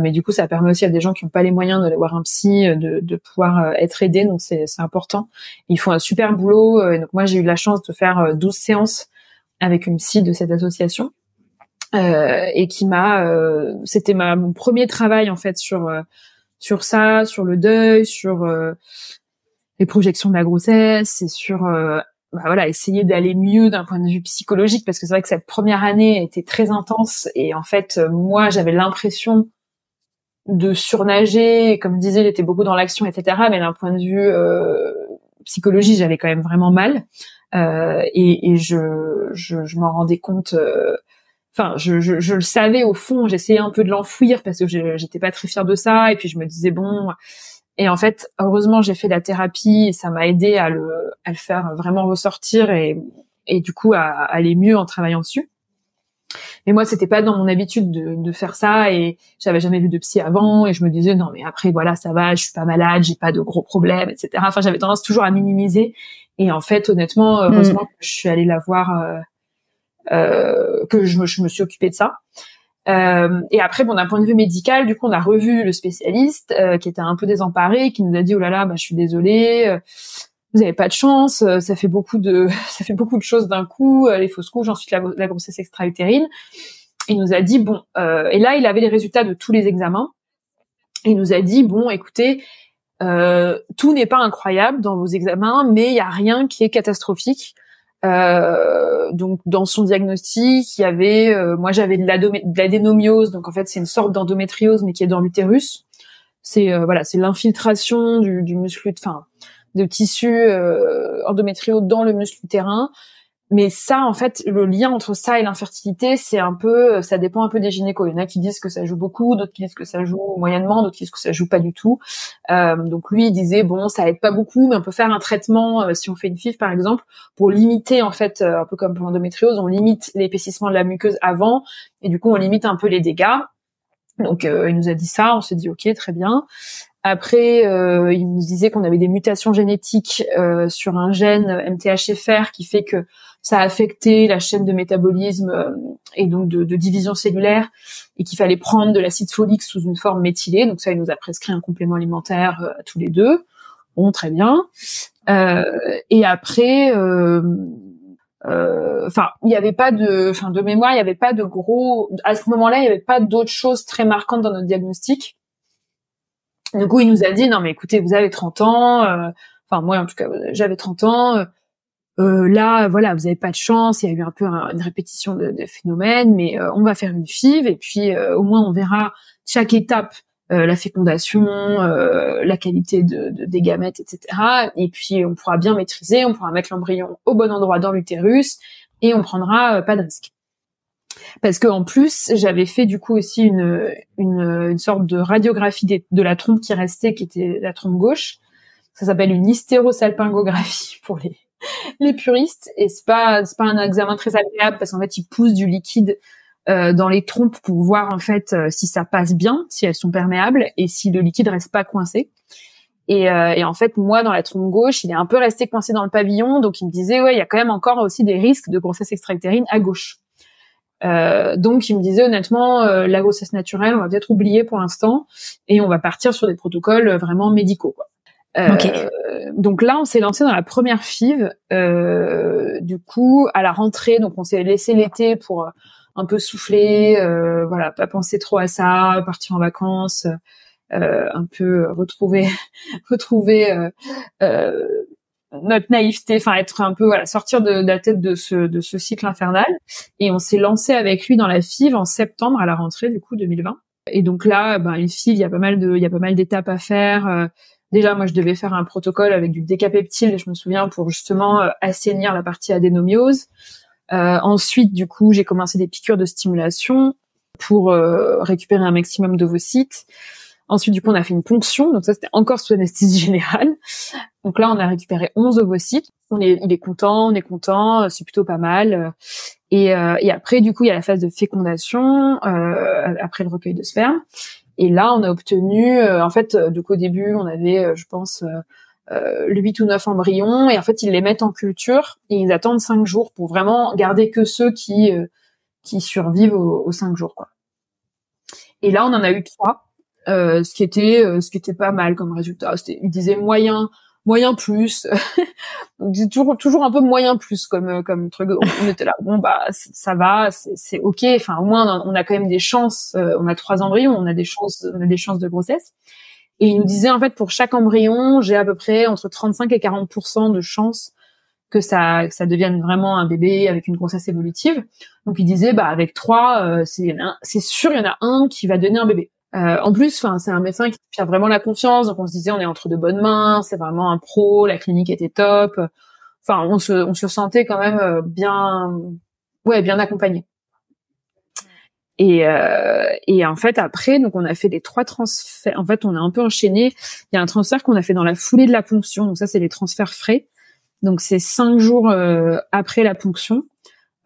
mais du coup, ça permet aussi à des gens qui n'ont pas les moyens d'aller voir un psy, de, de pouvoir être aidés. Donc c'est important. Ils font un super boulot. et donc moi, j'ai eu la chance de faire 12 séances avec une psy de cette association. Euh, et qui m'a euh, c'était ma mon premier travail en fait sur euh, sur ça sur le deuil sur les projections de la grossesse et sur bah voilà essayer d'aller mieux d'un point de vue psychologique parce que c'est vrai que cette première année était très intense et en fait moi j'avais l'impression de surnager comme je disais j'étais beaucoup dans l'action etc mais d'un point de vue psychologie j'avais quand même vraiment mal. Et, et je je, je m'en rendais compte enfin je, je, je, le savais au fond j'essayais un peu de l'enfouir parce que j'étais pas très fière de ça et puis je me disais bon et en fait heureusement j'ai fait la thérapie et ça m'a aidé à le à le faire vraiment ressortir et et du coup à, aller mieux en travaillant dessus mais moi c'était pas dans mon habitude de, de faire ça et j'avais jamais vu de psy avant et je me disais non mais après voilà ça va je suis pas malade j'ai pas de gros problèmes etc enfin j'avais tendance toujours à minimiser et en fait honnêtement heureusement mm. je suis allée la voir euh, euh, que je je me, suis occupée de ça. Euh, et après, bon, d'un point de vue médical, du coup, on a revu le spécialiste euh, qui était un peu désemparé, qui nous a dit oh là là, bah, je suis désolée, euh, vous avez pas de chance, euh, ça fait beaucoup de, *laughs* ça fait beaucoup de choses d'un coup, les fausses couches, ensuite la, la grossesse extra-utérine. Il nous a dit bon, et là, il avait les résultats de tous les examens. Il nous a dit bon, écoutez, tout n'est pas incroyable dans vos examens, mais il y a rien qui est catastrophique. Euh, donc dans son diagnostic, il y avait, euh, moi j'avais de l'adénomiose, donc en fait c'est une sorte d'endométriose mais qui est dans l'utérus. C'est euh, voilà, c'est l'infiltration du, du muscle, enfin de tissu euh, endométriaux dans le muscle utérin mais ça, en fait, le lien entre ça et l'infertilité, c'est un peu, ça dépend un peu des gynécos. Il y en a qui disent que ça joue beaucoup, d'autres qui disent que ça joue moyennement, d'autres qui disent que ça joue pas du tout. Euh, donc lui, il disait bon, ça aide pas beaucoup, mais on peut faire un traitement euh, si on fait une FIV par exemple pour limiter en fait, euh, un peu comme pour l'endométriose, on limite l'épaississement de la muqueuse avant et du coup on limite un peu les dégâts. Donc il nous a dit ça, on s'est dit ok, très bien. Après, euh, il nous disait qu'on avait des mutations génétiques euh, sur un gène MTHFR qui fait que ça a affecté la chaîne de métabolisme euh, et donc de, division cellulaire et qu'il fallait prendre de l'acide folique sous une forme méthylée. Donc ça, il nous a prescrit un complément alimentaire à tous les deux. Bon, très bien. et après, enfin, il n'y avait pas de, enfin, de mémoire, il n'y avait pas de gros. À ce moment-là, il n'y avait pas d'autres choses très marquantes dans notre diagnostic. Du coup, il nous a dit non mais écoutez, vous avez 30 ans, euh, enfin moi en tout cas j'avais 30 ans. Euh, là, voilà, vous avez pas de chance. Il y a eu un peu une répétition de, de phénomènes, mais on va faire une FIV et puis au moins on verra chaque étape euh, la fécondation, euh, la qualité de, des gamètes, etc. Et puis on pourra bien maîtriser, on pourra mettre l'embryon au bon endroit dans l'utérus et on prendra euh, pas de risque. Parce que en plus, j'avais fait du coup aussi une, une, sorte de radiographie de la trompe qui restait, qui était la trompe gauche. Ça s'appelle une hystérosalpingographie *laughs* pour les, les puristes et c'est pas pas un examen très agréable parce qu'en fait il pousse du liquide euh, dans les trompes pour voir en fait euh, si ça passe bien, si elles sont perméables et si le liquide reste pas coincé. Et, euh, et, en fait, moi, dans la trompe gauche, il est un peu resté coincé dans le pavillon, donc il me disait ouais, il y a quand même encore aussi des risques de grossesse extra-utérine à gauche. donc il me disait honnêtement, la grossesse naturelle, on va peut-être oublier pour l'instant et on va partir sur des protocoles vraiment médicaux. Quoi. Donc là, on s'est lancé dans la première FIV. du coup, à la rentrée, donc on s'est laissé l'été pour un peu souffler, euh, voilà, pas penser trop à ça, partir en vacances, euh, un peu retrouver *laughs* retrouver euh, euh, notre naïveté, enfin être un peu voilà, sortir de, la tête de ce de ce cycle infernal. Et on s'est lancé avec lui dans la FIV en septembre à la rentrée du coup 2020. Et donc là, ben, une FIV, il y a pas mal de il y a pas mal d'étapes à faire. Déjà, moi, je devais faire un protocole avec du décapeptile, je me souviens, pour justement assainir la partie adénomiose. Euh, ensuite, du coup, j'ai commencé des piqûres de stimulation pour euh, récupérer un maximum d'ovocytes. Ensuite, du coup, on a fait une ponction. Donc ça, c'était encore sous anesthésie générale. Donc là, on a récupéré 11 ovocytes. On est, il est content, on est content, c'est plutôt pas mal. Et, euh, et, après, du coup, il y a la phase de fécondation euh, après le recueil de sperme. Et là, on a obtenu, en fait, donc au début, on avait, je pense, euh, 8 ou 9 embryons et en fait ils les mettent en culture et ils attendent 5 jours pour vraiment garder que ceux qui euh, qui survivent aux, aux 5 jours quoi. Et là on en a eu trois, euh, ce qui était euh, ce qui était pas mal comme résultat. C'était ils disaient moyen moyen plus, *laughs* toujours toujours un peu moyen plus comme euh, comme truc. On était là bon bah ça va c'est ok. Enfin au moins on a quand même des chances. on a trois embryons, on a des chances on a des chances de grossesse. Et il nous disait en fait pour chaque embryon, j'ai à peu près entre 35 et 40% de chances que ça que ça devienne vraiment un bébé avec une grossesse évolutive. Donc il disait bah avec trois, euh, c'est sûr il y en a un qui va donner un bébé. Euh, en plus, enfin c'est un médecin qui a vraiment la confiance, donc on se disait on est entre de bonnes mains, c'est vraiment un pro, la clinique était top. Enfin on se on se sentait quand même euh, bien ouais bien accompagné. Et, euh, et en fait après donc on a fait les trois transferts. En fait on a un peu enchaîné. Il y a un transfert qu'on a fait dans la foulée de la ponction. Donc ça c'est les transferts frais. Donc c'est cinq jours euh, après la ponction.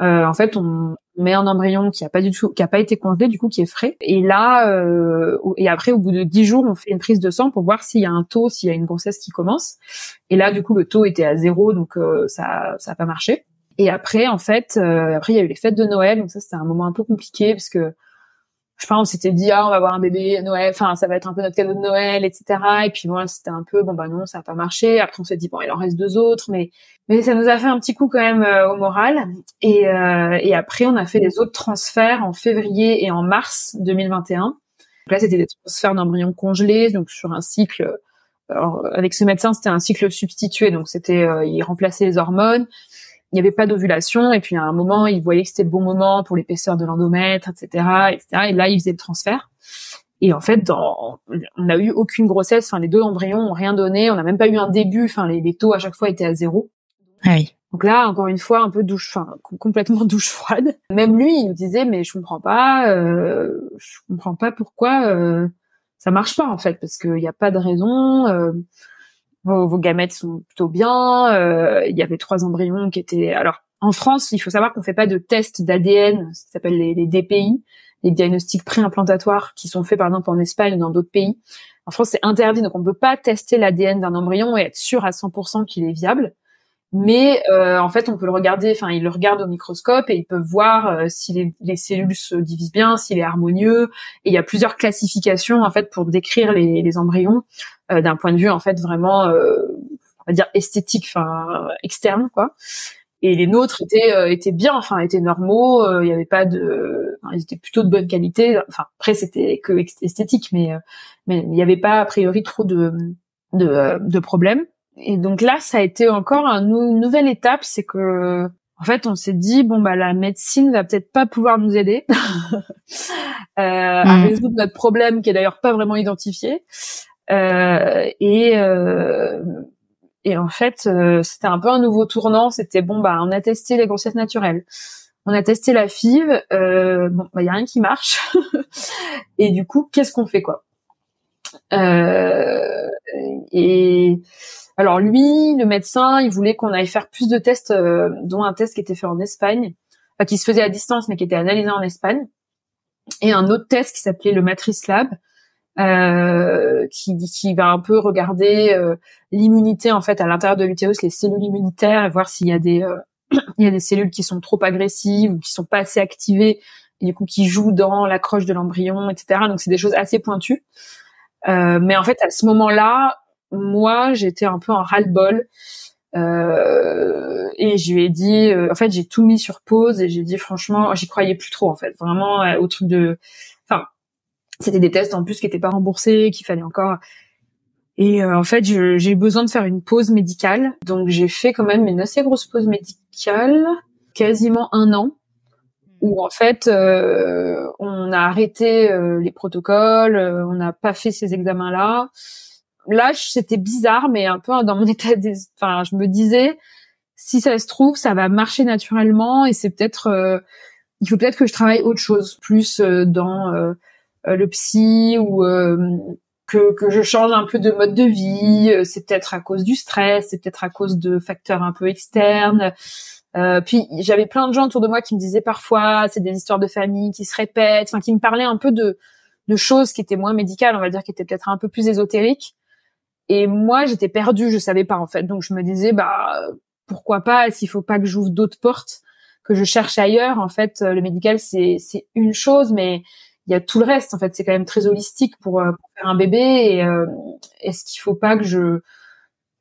Euh, en fait on met un embryon qui a pas du tout qui a pas été congelé du coup qui est frais. Et là euh, et après au bout de dix jours on fait une prise de sang pour voir s'il y a un taux s'il y a une grossesse qui commence. Et là du coup le taux était à zéro donc euh, ça ça a pas marché. Et après, en fait, euh, après il y a eu les fêtes de Noël, donc ça c'était un moment un peu compliqué parce que je sais on s'était dit ah on va avoir un bébé à Noël, enfin ça va être un peu notre cadeau de Noël, etc. Et puis moi c'était un peu bon bah non ça a pas marché. Après on s'est dit bon il en reste deux autres, mais mais ça nous a fait un petit coup quand même euh, au moral. Et euh, et après on a fait les autres transferts en février et en mars 2021. Donc là c'était des transferts d'embryons congelés, donc sur un cycle. Alors, avec ce médecin, c'était un cycle substitué, donc c'était il remplaçait les hormones il n'y avait pas d'ovulation et puis à un moment il voyait que c'était le bon moment pour l'épaisseur de l'endomètre etc etc et là il faisait le transfert. Et en fait dans, on n'a eu aucune grossesse enfin les deux embryons ont rien donné on n'a même pas eu un début enfin les, les, taux à chaque fois étaient à zéro. Ah oui. Donc là encore une fois un peu douche enfin complètement douche froide. Même lui il nous disait mais je comprends pas euh, je comprends pas pourquoi euh, ça marche pas en fait parce qu'il n'y a pas de raison euh, vos, gamètes sont plutôt bien. Euh, il y avait trois embryons qui étaient. Alors en France, il faut savoir qu'on fait pas de tests d'ADN, ça s'appelle les, les, DPI, les diagnostics préimplantatoires, qui sont faits par exemple en Espagne ou dans d'autres pays. En France, c'est interdit, donc on ne peut pas tester l'ADN d'un embryon et être sûr à 100% qu'il est viable mais euh, en fait on peut le regarder enfin ils le regardent au microscope et ils peuvent voir euh, si les, les, cellules se divisent bien s'il est harmonieux et il y a plusieurs classifications en fait pour décrire les, embryons euh, d'un point de vue en fait vraiment euh, on va dire esthétique enfin externe quoi et les nôtres étaient euh, étaient bien, enfin étaient normaux. Il y avait pas de, enfin, ils étaient plutôt de bonne qualité. Enfin après c'était que esthétique, mais mais il n'y avait pas a priori trop de de, de problèmes. Et donc là, ça a été encore une nouvelle étape, c'est que en fait, on s'est dit bon bah la médecine va peut-être pas pouvoir nous aider *laughs* euh, à hmm. résoudre notre problème qui est d'ailleurs pas vraiment identifié. Euh, et euh, et en fait, euh, c'était un peu un nouveau tournant. C'était bon bah on a testé les grossesses naturelles, on a testé la FIV. Euh, bon bah y a rien qui marche. *laughs* et du coup, qu'est-ce qu'on fait quoi? Et alors lui, le médecin, il voulait qu'on aille faire plus de tests, euh, dont un test qui était fait en Espagne, enfin, qui se faisait à distance mais qui était analysé en Espagne, et un autre test qui s'appelait le Matrice Lab, euh, qui, qui va un peu regarder euh, l'immunité en fait à l'intérieur de l'utérus, les cellules immunitaires, et voir s'il y a des *clears throat* il y a des cellules qui sont trop agressives ou qui sont pas assez activées, et du coup qui jouent dans l'accroche de l'embryon, etc. Donc c'est des choses assez pointues. Mais en fait, à ce moment-là, moi, j'étais un peu en ras-le-bol. Euh, et je lui ai dit, euh, en fait, j'ai tout mis sur pause et j'ai dit franchement, j'y croyais plus trop en fait, vraiment euh, au truc de, enfin, c'était des tests en plus qui étaient pas remboursés, qu'il fallait encore. Et en fait, j'ai eu besoin de faire une pause médicale, donc j'ai fait quand même une assez grosse pause médicale, quasiment un an, où en fait, on a arrêté les protocoles, on n'a pas fait ces examens-là là, c'était bizarre, mais un peu dans mon *laughs* état des... Enfin, je me disais, si ça se trouve, ça va marcher naturellement et c'est peut-être... Euh, il faut peut-être que je travaille autre chose, plus euh, dans euh, le psy ou que, que je change un peu de mode de vie. C'est peut-être à cause du stress, c'est peut-être à cause de facteurs un peu externes. Puis j'avais plein de gens autour de moi qui me disaient parfois c'est des histoires de famille qui se répètent, enfin qui me parlaient un peu de de choses qui étaient moins médicales, on va dire, qui étaient peut-être un peu plus ésotériques. Et moi, j'étais perdue, je savais pas en fait. Donc je me disais, bah pourquoi pas S'il faut pas que j'ouvre d'autres portes, que je cherche ailleurs. En fait, le médical c'est c'est une chose, mais il y a tout le reste. En fait, c'est quand même très holistique pour, euh, faire un bébé. Euh, est-ce qu'il faut pas que je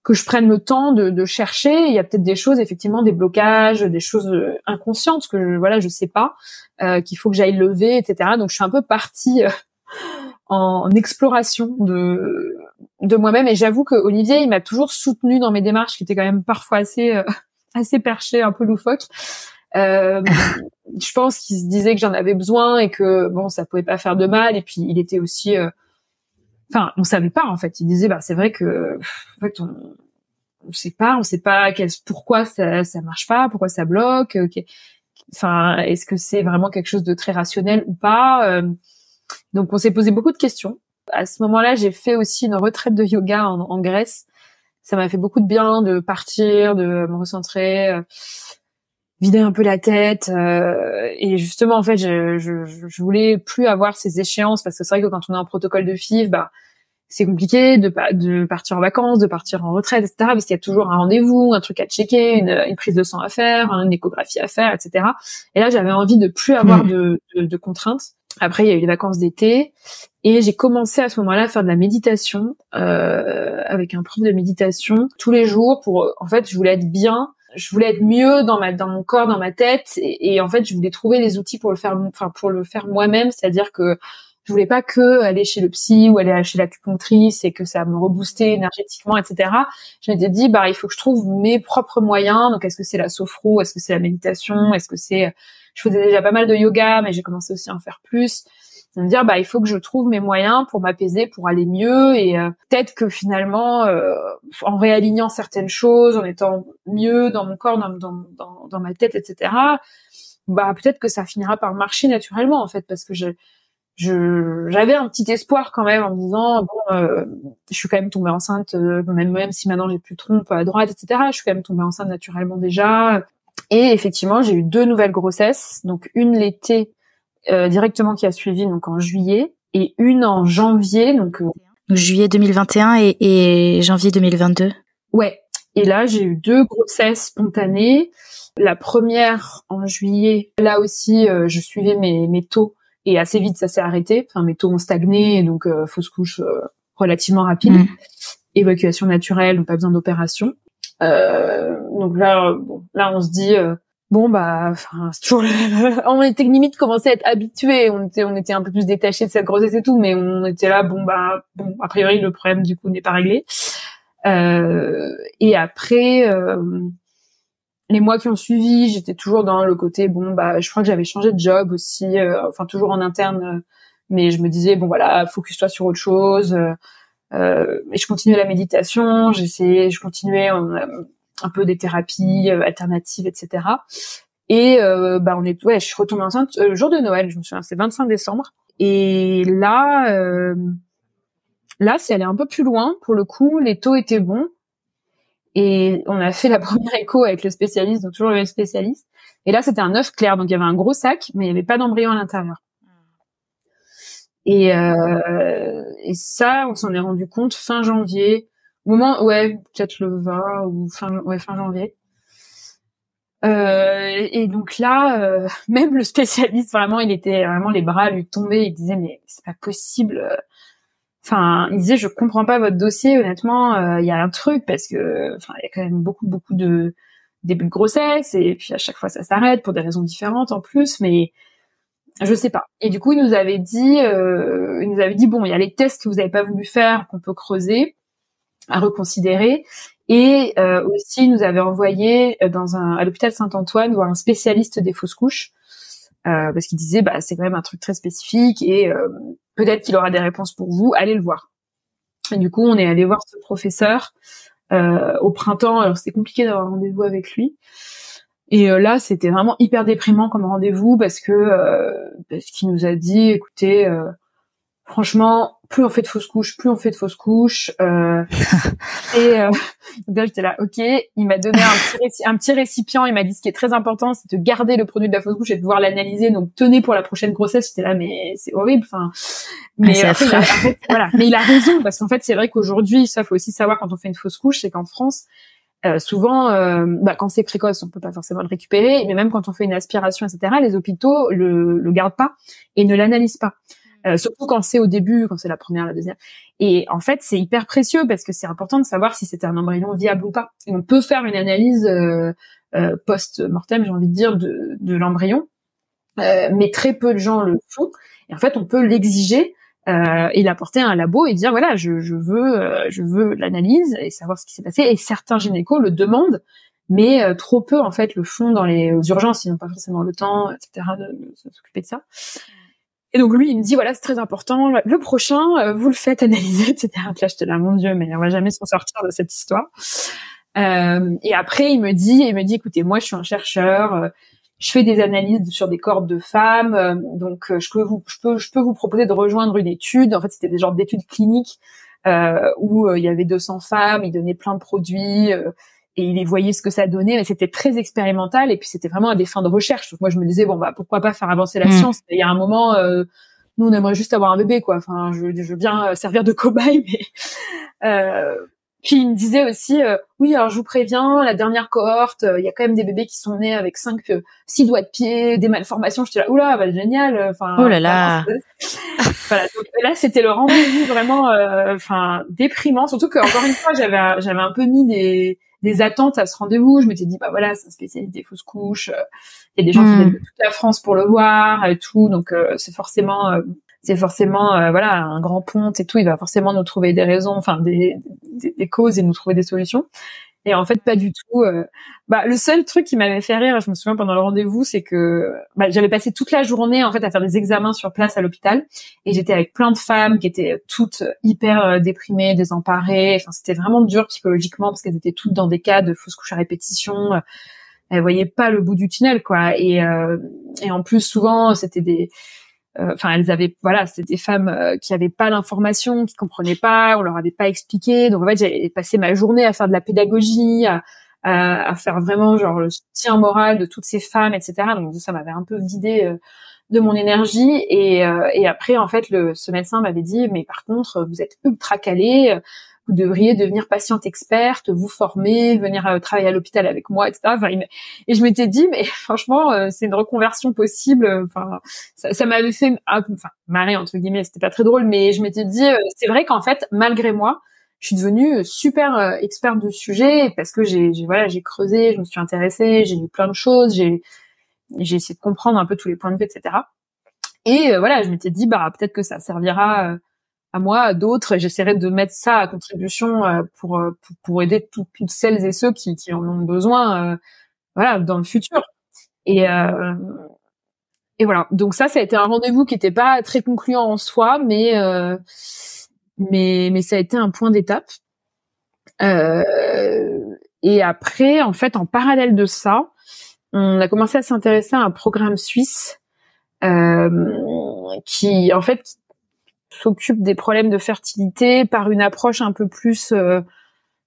que je prenne le temps de, de chercher. Il y a peut-être des choses, effectivement, des blocages, des choses euh, inconscientes que je, voilà, je sais pas, euh, qu'il faut que j'aille lever, etc. Donc je suis un peu partie *laughs* en exploration de de moi-même. Et j'avoue que Olivier il m'a toujours soutenu dans mes démarches qui étaient quand même parfois assez euh, *laughs* assez perchées un peu loufoques. Euh, je pense qu'il se disait que j'en avais besoin et que bon ça pouvait pas faire de mal. Et puis il était aussi euh, enfin on savait pas en fait il disait bah c'est vrai que en fait on on sait pas on sait pas quel, pourquoi ça ça marche pas pourquoi ça bloque enfin est-ce que c'est vraiment quelque chose de très rationnel ou pas euh, donc on s'est posé beaucoup de questions. À ce moment-là, j'ai fait aussi une retraite de yoga en, Grèce. Ça m'a fait beaucoup de bien de partir, de me recentrer, euh, vider un peu la tête. Euh, et justement, en fait, je, je, je, voulais plus avoir ces échéances parce que c'est vrai que quand on est en protocole de FIV, bah c'est compliqué de, de partir en vacances, de partir en retraite, etc. Parce qu'il y a toujours un rendez-vous, un truc à checker, une, une, prise de sang à faire, une échographie à faire, etc. Et là, j'avais envie de plus avoir mmh. de, de, de contraintes. Après, il y a eu les vacances d'été et j'ai commencé à ce moment-là à faire de la méditation euh, avec un prof de méditation tous les jours. Pour, en fait, je voulais être bien, je voulais être mieux dans ma, dans mon corps, dans ma tête, et, en fait, je voulais trouver les outils pour le faire, enfin pour le faire moi-même, c'est-à-dire que je voulais pas que aller chez le psy ou aller chez l'acupunctrice et que ça me reboostait énergétiquement, etc. Je m'étais dit, bah, il faut que je trouve mes propres moyens. Donc, est-ce que c'est la sophro? Est-ce que c'est la méditation? Est-ce que c'est, je faisais déjà pas mal de yoga, mais j'ai commencé aussi à en faire plus. De me dire, bah, il faut que je trouve mes moyens pour m'apaiser, pour aller mieux et euh, peut-être que finalement, euh, en réalignant certaines choses, en étant mieux dans mon corps, dans, dans, dans, dans ma tête, etc., bah, peut-être que ça finira par marcher naturellement, en fait, parce que je, j'avais un petit espoir quand même en me disant bon euh, je suis quand même tombée enceinte euh, même même si maintenant j'ai plus de trompe à droite etc je suis quand même tombée enceinte naturellement déjà et effectivement j'ai eu deux nouvelles grossesses donc une l'été directement qui a suivi donc en juillet et une en janvier donc juillet 2021 et, et janvier 2022 ouais et là j'ai eu deux grossesses spontanées la première en juillet là aussi je suivais mes mes taux et assez vite ça s'est arrêté. Enfin mes taux ont stagné, donc euh, fausse couche euh, relativement rapide, mm. évacuation naturelle, donc pas besoin d'opération. Euh, donc là, bon, là on se dit bon bah enfin c'est toujours *laughs* on était limite commencé à être habitué on était un peu plus détaché de cette grossesse et tout mais on était là bon bah bon a priori le problème du coup n'est pas réglé. Euh, et après euh, les mois qui ont suivi j'étais toujours dans le côté bon bah je crois que j'avais changé de job aussi euh, enfin toujours en interne mais je me disais bon voilà focus-toi sur autre chose. Euh, et je continuais la méditation j'essayais je continuais un peu des thérapies euh, alternatives, etc. Et euh, bah on est, ouais, je suis retombée enceinte le euh, jour de Noël. Je me souviens, c'est 25 décembre. Et là, là, c'est allé un peu plus loin. Pour le coup, les taux étaient bons. Et on a fait la *laughs* première écho avec le spécialiste, donc toujours le spécialiste. Et là, c'était un œuf clair, donc il y avait un gros sac, mais il n'y avait pas d'embryon à l'intérieur. Et, et ça, on s'en est rendu compte fin janvier moment ouais peut-être le 20 ou fin ouais fin janvier. Euh, et donc là euh, *laughs* même le spécialiste vraiment il était vraiment les bras lui tombaient. Il disait mais c'est pas possible. Enfin il disait je comprends pas votre dossier honnêtement euh, il y a un truc parce que enfin il y a quand même beaucoup beaucoup de débuts de grossesse et puis à chaque fois ça s'arrête pour des raisons différentes en plus mais je sais pas. Et du coup, il nous avait dit, euh, il nous avait dit bon, il y a les tests que vous avez pas voulu faire qu'on peut creuser à reconsidérer. Et euh, aussi, nous avait envoyé euh, dans un, à l'hôpital Saint-Antoine voir un spécialiste des fausses couches, euh, parce qu'il disait, bah, c'est quand même un truc très spécifique et peut-être qu'il aura des réponses pour vous, allez le voir. Et du coup, on est allé voir ce professeur au printemps. Alors, c'était compliqué d'avoir rendez-vous avec lui. Et là, c'était vraiment hyper déprimant comme rendez-vous parce que parce qu'il nous a dit, écoutez, franchement, plus on fait de fausses couches, plus on fait de fausses couches. Euh, et euh, *laughs* là, j'étais là, ok. Il m'a donné un petit, récipient. Il m'a dit ce qui est très important, c'est de garder le produit de la fausse couche et de pouvoir l'analyser. Donc tenez pour la prochaine grossesse. J'étais là, mais c'est horrible. Enfin, mais ah, après, il a, voilà. Mais il a raison parce qu'en fait, c'est vrai qu'aujourd'hui, ça faut aussi savoir quand on fait une fausse couche, c'est qu'en France, euh, souvent, euh, bah, quand c'est précoce, on peut pas forcément le récupérer, mais même quand on fait une aspiration, etc., les hôpitaux le, le gardent pas et ne l'analysent pas. Euh, surtout quand c'est au début, quand c'est la première, la deuxième. Et en fait, c'est hyper précieux parce que c'est important de savoir si c'était un embryon viable ou pas. On peut faire une analyse euh, euh, post-mortem, j'ai envie de dire, de, de l'embryon, mais très peu de gens le font. Et en fait, on peut l'exiger et l'apporter à un labo et dire voilà, je, je veux, je veux l'analyse et savoir ce qui s'est passé. Et certains gynécos le demandent mais trop peu en fait le font dans les urgences, ils n'ont pas forcément le temps, etc. de s'occuper de ça. Et donc lui, il me dit voilà, c'est très important. Le prochain, euh, vous le faites analyser, *laughs* etc. Là, te là, mon Dieu, mais on va jamais s'en sortir de cette histoire. Euh, et après, il me dit, il me dit, écoutez, moi, je suis un chercheur. Euh, je fais des analyses sur des corps de femmes, euh, donc je peux vous, je peux, je peux vous proposer de rejoindre une étude. En fait, c'était des genres d'études cliniques où il y avait 200 femmes, il donnait plein de produits et il voyait ce que ça donnait, mais c'était très expérimental et puis c'était vraiment à des fins de recherche. Donc moi je me disais bon bah pourquoi pas faire avancer la mm. science? il y a un moment, euh, nous on aimerait juste avoir un bébé quoi. Enfin je, je veux bien euh, servir de cobaye, *laughs* mais euh, puis il me disait aussi oui alors je vous préviens la dernière cohorte il y a quand même des bébés qui sont nés avec cinq six doigts de pied des malformations. J'étais là oula bah génial. Enfin oh là là. *laughs* voilà, donc là c'était le rendez-vous vraiment enfin déprimant surtout que encore une fois j'avais j'avais un peu mis des des attentes à ce rendez-vous. Je m'étais dit, bah voilà, c'est un spécialiste des fausses couches. Euh, il y a des gens qui hmm. viennent de toute la France pour le voir et tout. Donc, euh, c'est forcément, euh, c'est forcément, voilà, un grand ponte et tout. Il va forcément nous trouver des raisons, enfin, des, des, des causes et nous trouver des solutions. Et en fait, pas du tout. Euh, bah, le seul truc qui m'avait fait rire, je me souviens pendant le rendez-vous, c'est que bah, j'avais passé toute la journée en fait à faire des examens sur place à l'hôpital, et j'étais avec plein de femmes qui étaient toutes hyper euh, déprimées, désemparées. Enfin, c'était vraiment dur psychologiquement parce qu'elles étaient toutes dans des cas de fausses couches à répétition. Elles voyaient pas le bout du tunnel, quoi. Et, euh, et en plus, souvent, c'était des euh, enfin elles avaient voilà c'était des femmes euh, qui avaient pas l'information qui comprenaient pas on leur avait pas expliqué. Donc en fait j'ai passé ma journée à faire de la pédagogie à, à, faire vraiment genre le soutien moral de toutes ces femmes etc donc ça m'avait un peu vidé euh, de mon énergie. Et, et après en fait le ce médecin m'avait dit mais par contre vous êtes ultra calé vous devriez devenir patiente experte, vous former, venir euh, travailler à l'hôpital avec moi, etc. et je m'étais dit, mais *laughs* franchement, euh, c'est une reconversion possible. Enfin, ça, m'avait fait, enfin, marrer entre guillemets, c'était pas très drôle, mais je m'étais dit, euh, c'est vrai qu'en fait, malgré moi, je suis devenue super experte du sujet parce que j'ai voilà j'ai creusé, je me suis intéressée, j'ai lu plein de choses, j'ai j'ai essayé de comprendre un peu tous les points de vue, etc. Et voilà, je m'étais dit bah peut-être que ça servira à moi, à d'autres, j'essaierai de mettre ça à contribution pour, pour, pour aider toutes celles et ceux qui, qui en ont besoin, voilà, dans le futur. Et et voilà. Donc ça, ça a été un rendez-vous qui n'était pas très concluant en soi, mais mais mais ça a été un point d'étape. Euh, et après, en fait, en parallèle de ça, on a commencé à s'intéresser à un programme suisse euh, qui, en fait, s'occupe des problèmes de fertilité par une approche un peu plus euh,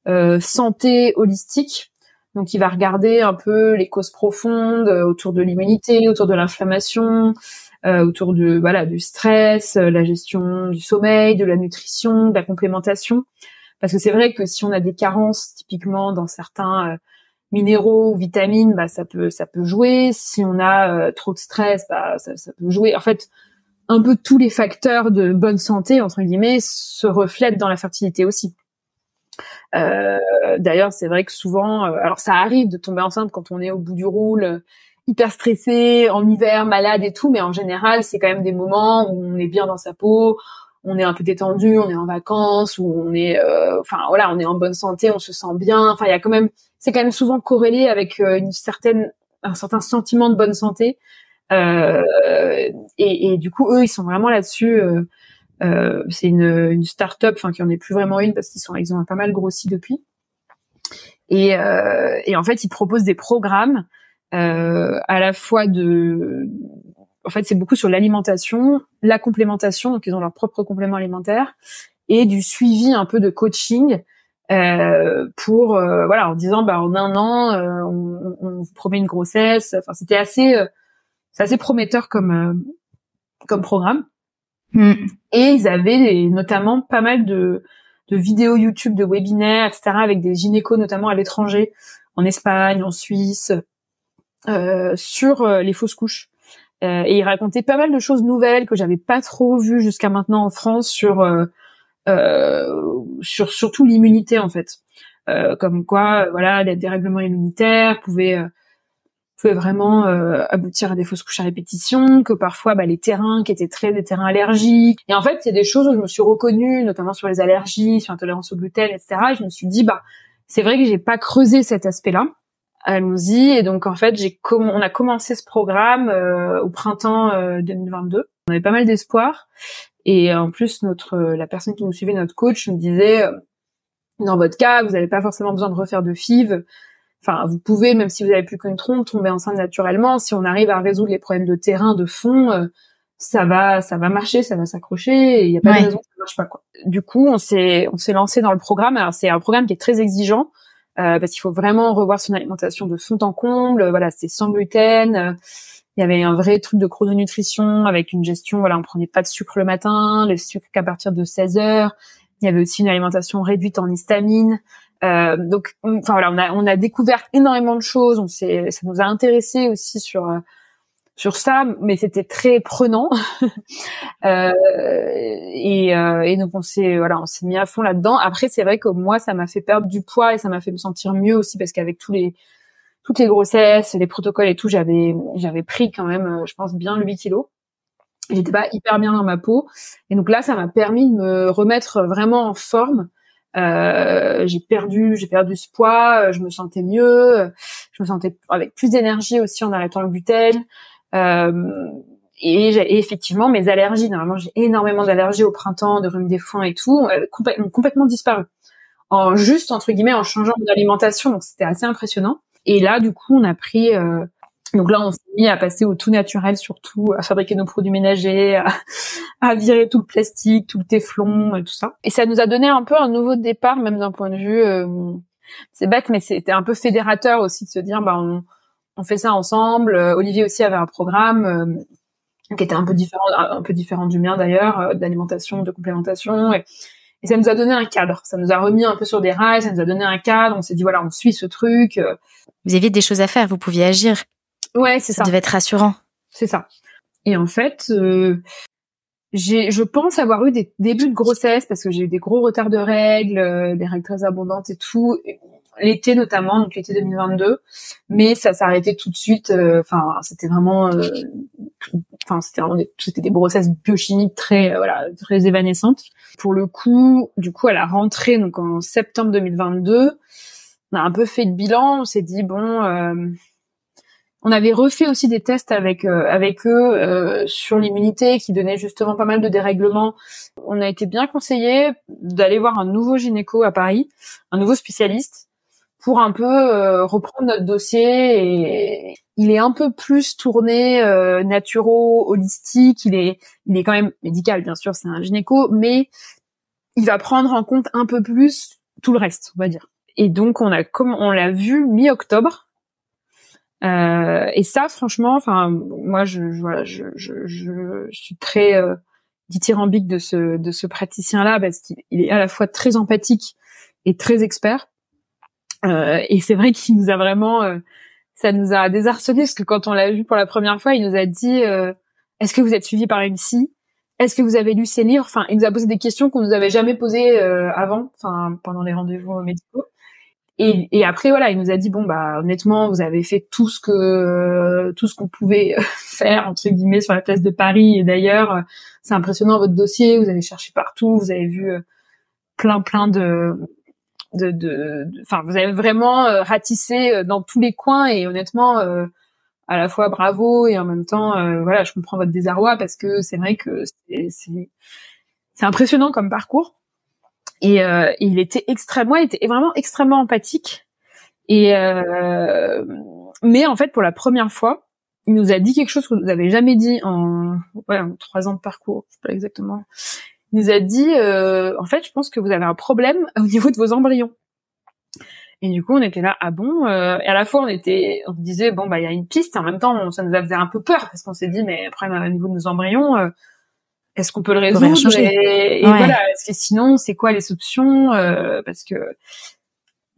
euh santé holistique. Donc, il va regarder un peu les causes profondes euh, autour de l'immunité, autour de l'inflammation, euh, autour de voilà du stress, euh, la gestion du sommeil, de la nutrition, de la complémentation. Parce que c'est vrai que si on a des carences typiquement dans certains minéraux ou vitamines, bah ça peut ça peut jouer. Si on a trop de stress, bah ça, ça, peut jouer. En fait, un peu tous les facteurs de bonne santé entre guillemets se reflètent dans la fertilité aussi. Euh, D'ailleurs, c'est vrai que souvent, alors ça arrive de tomber enceinte quand on est au bout du roule hyper stressé en hiver, malade et tout, mais en général, c'est quand même des moments où on est bien dans sa peau, on est un peu détendu, on est en vacances, où on est, euh, enfin voilà, on est en bonne santé, on se sent bien. Enfin, il y a quand même, c'est quand même souvent corrélé avec euh, une certaine, un certain sentiment de bonne santé. Euh, et, et, du coup, eux, ils sont vraiment là-dessus. Euh, c'est une, une start-up, enfin qui en est plus vraiment une parce qu'ils sont, ils ont pas mal grossi depuis. Et, et en fait, ils proposent des programmes euh, à la fois de en fait, c'est beaucoup sur l'alimentation, la complémentation, donc ils ont leur propre complément alimentaire, et du suivi un peu de coaching euh, pour euh, voilà en disant bah en un an euh, on, on, vous promet une grossesse. Enfin, c'était assez euh, c'est assez prometteur comme comme programme. Mm. Et ils avaient notamment pas mal de de vidéos YouTube, de webinaires, etc. avec des gynécos notamment à l'étranger, en Espagne, en Suisse, euh, sur euh, les fausses couches. Euh, et il racontait pas mal de choses nouvelles que j'avais pas trop vues jusqu'à maintenant en France sur sur surtout l'immunité en fait. comme quoi, voilà, les dérèglements immunitaires pouvaient pouvaient vraiment aboutir à des fausses couches à répétition, que parfois bah, les terrains qui étaient très des terrains allergiques. Et en fait, il y a des choses où je me suis reconnue, notamment sur les allergies, sur l'intolérance au gluten, etc. Et je me suis dit, bah, c'est vrai que j'ai pas creusé cet aspect-là allons-y. Et donc en fait, j'ai on a commencé ce programme euh, au printemps 2022. Euh, on avait pas mal d'espoir. Et en plus, notre la personne qui nous suivait, notre coach, me disait, euh, dans votre cas, vous n'avez pas forcément besoin de refaire de FIV. Enfin, vous pouvez, même si vous avez plus qu'une trompe, tomber enceinte naturellement. Si on arrive à résoudre les problèmes de terrain, de fond, ça va, ça va marcher, ça va s'accrocher. Il n'y a pas de raison que ça marche pas. Quoi. Du coup, on s'est, on s'est lancé dans le programme. Alors, c'est un programme qui est très exigeant. Euh, parce qu'il faut vraiment revoir son alimentation de fond en comble. Voilà, c'est sans gluten. Euh, il y avait un vrai truc de chrononutrition avec une gestion. Voilà, on prenait pas de sucre le matin, le sucre qu'à partir de 16 heures. Il y avait aussi une alimentation réduite en histamine. Euh, donc, enfin voilà, on a on a découvert énormément de choses. On s'est, ça nous a intéressé aussi sur euh, sur ça, mais c'était très prenant. *laughs* euh, et, euh, et, donc on s'est voilà, on s'est mis à fond là-dedans. Après, c'est vrai que moi, ça m'a fait perdre du poids et ça m'a fait me sentir mieux aussi parce qu'avec tous les toutes les grossesses, les protocoles et tout, j'avais j'avais pris quand même, euh, je pense bien 8 kilos. J'étais pas hyper bien dans ma peau. Et donc là, ça m'a permis de me remettre vraiment en forme. Euh, j'ai perdu, j'ai perdu ce poids, je me sentais mieux, je me sentais avec plus d'énergie aussi en arrêtant le gluten. Euh, et, et, effectivement, mes allergies, normalement j'ai énormément d'allergies au printemps, de rhume des foins et tout, euh, ont complètement disparu. En juste entre guillemets en changeant d'alimentation, donc c'était assez impressionnant. Et là, du coup, on a pris euh, donc là, on s'est mis à passer au tout naturel, surtout à fabriquer nos produits ménagers, à, à virer tout le plastique, tout le téflon, et tout ça. Et ça nous a donné un peu un nouveau départ, même d'un point de vue, euh, c'est bête, mais c'était un peu fédérateur aussi de se dire, bah, on, on fait ça ensemble. Euh, Olivier aussi avait un programme euh, qui était un peu différent, un peu différent du mien d'ailleurs, euh, d'alimentation, de complémentation. Et, ça nous a donné un cadre. Ça nous a remis un peu sur des rails. Ça nous a donné un cadre. On s'est dit voilà, on suit ce truc. Vous aviez des choses à faire. Vous pouviez agir. Ouais, c'est ça. Ça devait être rassurant. C'est ça. Et en fait, j'ai, je pense avoir eu des débuts de grossesse parce que j'ai eu des gros retards de règles, euh, des règles très abondantes et tout, l'été notamment, donc l'été 2022. Mais ça s'est arrêté tout de suite. Euh, enfin, c'était vraiment, euh, enfin, c'était vraiment, des, c'était des grossesses biochimiques très, voilà, très évanescentes. Pour le coup, du coup, à la rentrée, donc en septembre 2022, on a un peu fait le bilan. On s'est dit bon on avait refait aussi des tests avec euh, avec eux euh, sur l'immunité qui donnaient justement pas mal de dérèglements. On a été bien conseillé d'aller voir un nouveau gynéco à Paris, un nouveau spécialiste pour un peu euh, reprendre notre dossier et il est un peu plus tourné naturo holistique, il est il est quand même médical bien sûr, c'est un gynéco mais il va prendre en compte un peu plus tout le reste, on va dire. Et donc on a comme on l'a vu mi-octobre euh, et ça, franchement, enfin, moi, je, voilà, je, je, je, suis très euh, dithyrambique de ce de ce praticien-là parce qu'il est à la fois très empathique et très expert. Euh, et c'est vrai qu'il nous a vraiment, euh, ça nous a désarçonné parce que quand on l'a vu pour la première fois, il nous a dit euh, Est-ce que vous êtes suivi par une psy? Est-ce que vous avez lu ces livres? Enfin, il nous a posé des questions qu'on nous avait jamais posées avant, enfin, pendant les rendez-vous médicaux. Et, et, après voilà, il nous a dit bon bah honnêtement vous avez fait tout ce que tout ce qu'on pouvait *laughs* faire entre guillemets sur la place de Paris. Et d'ailleurs c'est impressionnant votre dossier, vous avez cherché partout, vous avez vu euh, plein plein de de de enfin vous avez vraiment euh, ratissé euh, dans tous les coins. Et honnêtement à la fois bravo et en même temps voilà je comprends votre désarroi parce que c'est vrai que c'est c'est impressionnant comme parcours et euh, il était extrêmement, il était vraiment extrêmement empathique. Et euh, mais en fait, pour la première fois, il nous a dit quelque chose qu'on nous avait jamais dit en, ouais, en trois ans de parcours, je sais pas exactement. Il nous a dit, euh, en fait, je pense que vous avez un problème *laughs* au niveau de vos embryons. Et du coup, on était là, ah bon euh, Et à la fois, on était, on disait, bon bah il y a une piste. En même temps, ça nous a fait un peu peur parce qu'on s'est dit, mais après, au niveau de nos embryons, euh, est-ce qu'on peut le résoudre et, et voilà parce que sinon c'est quoi les options euh, parce que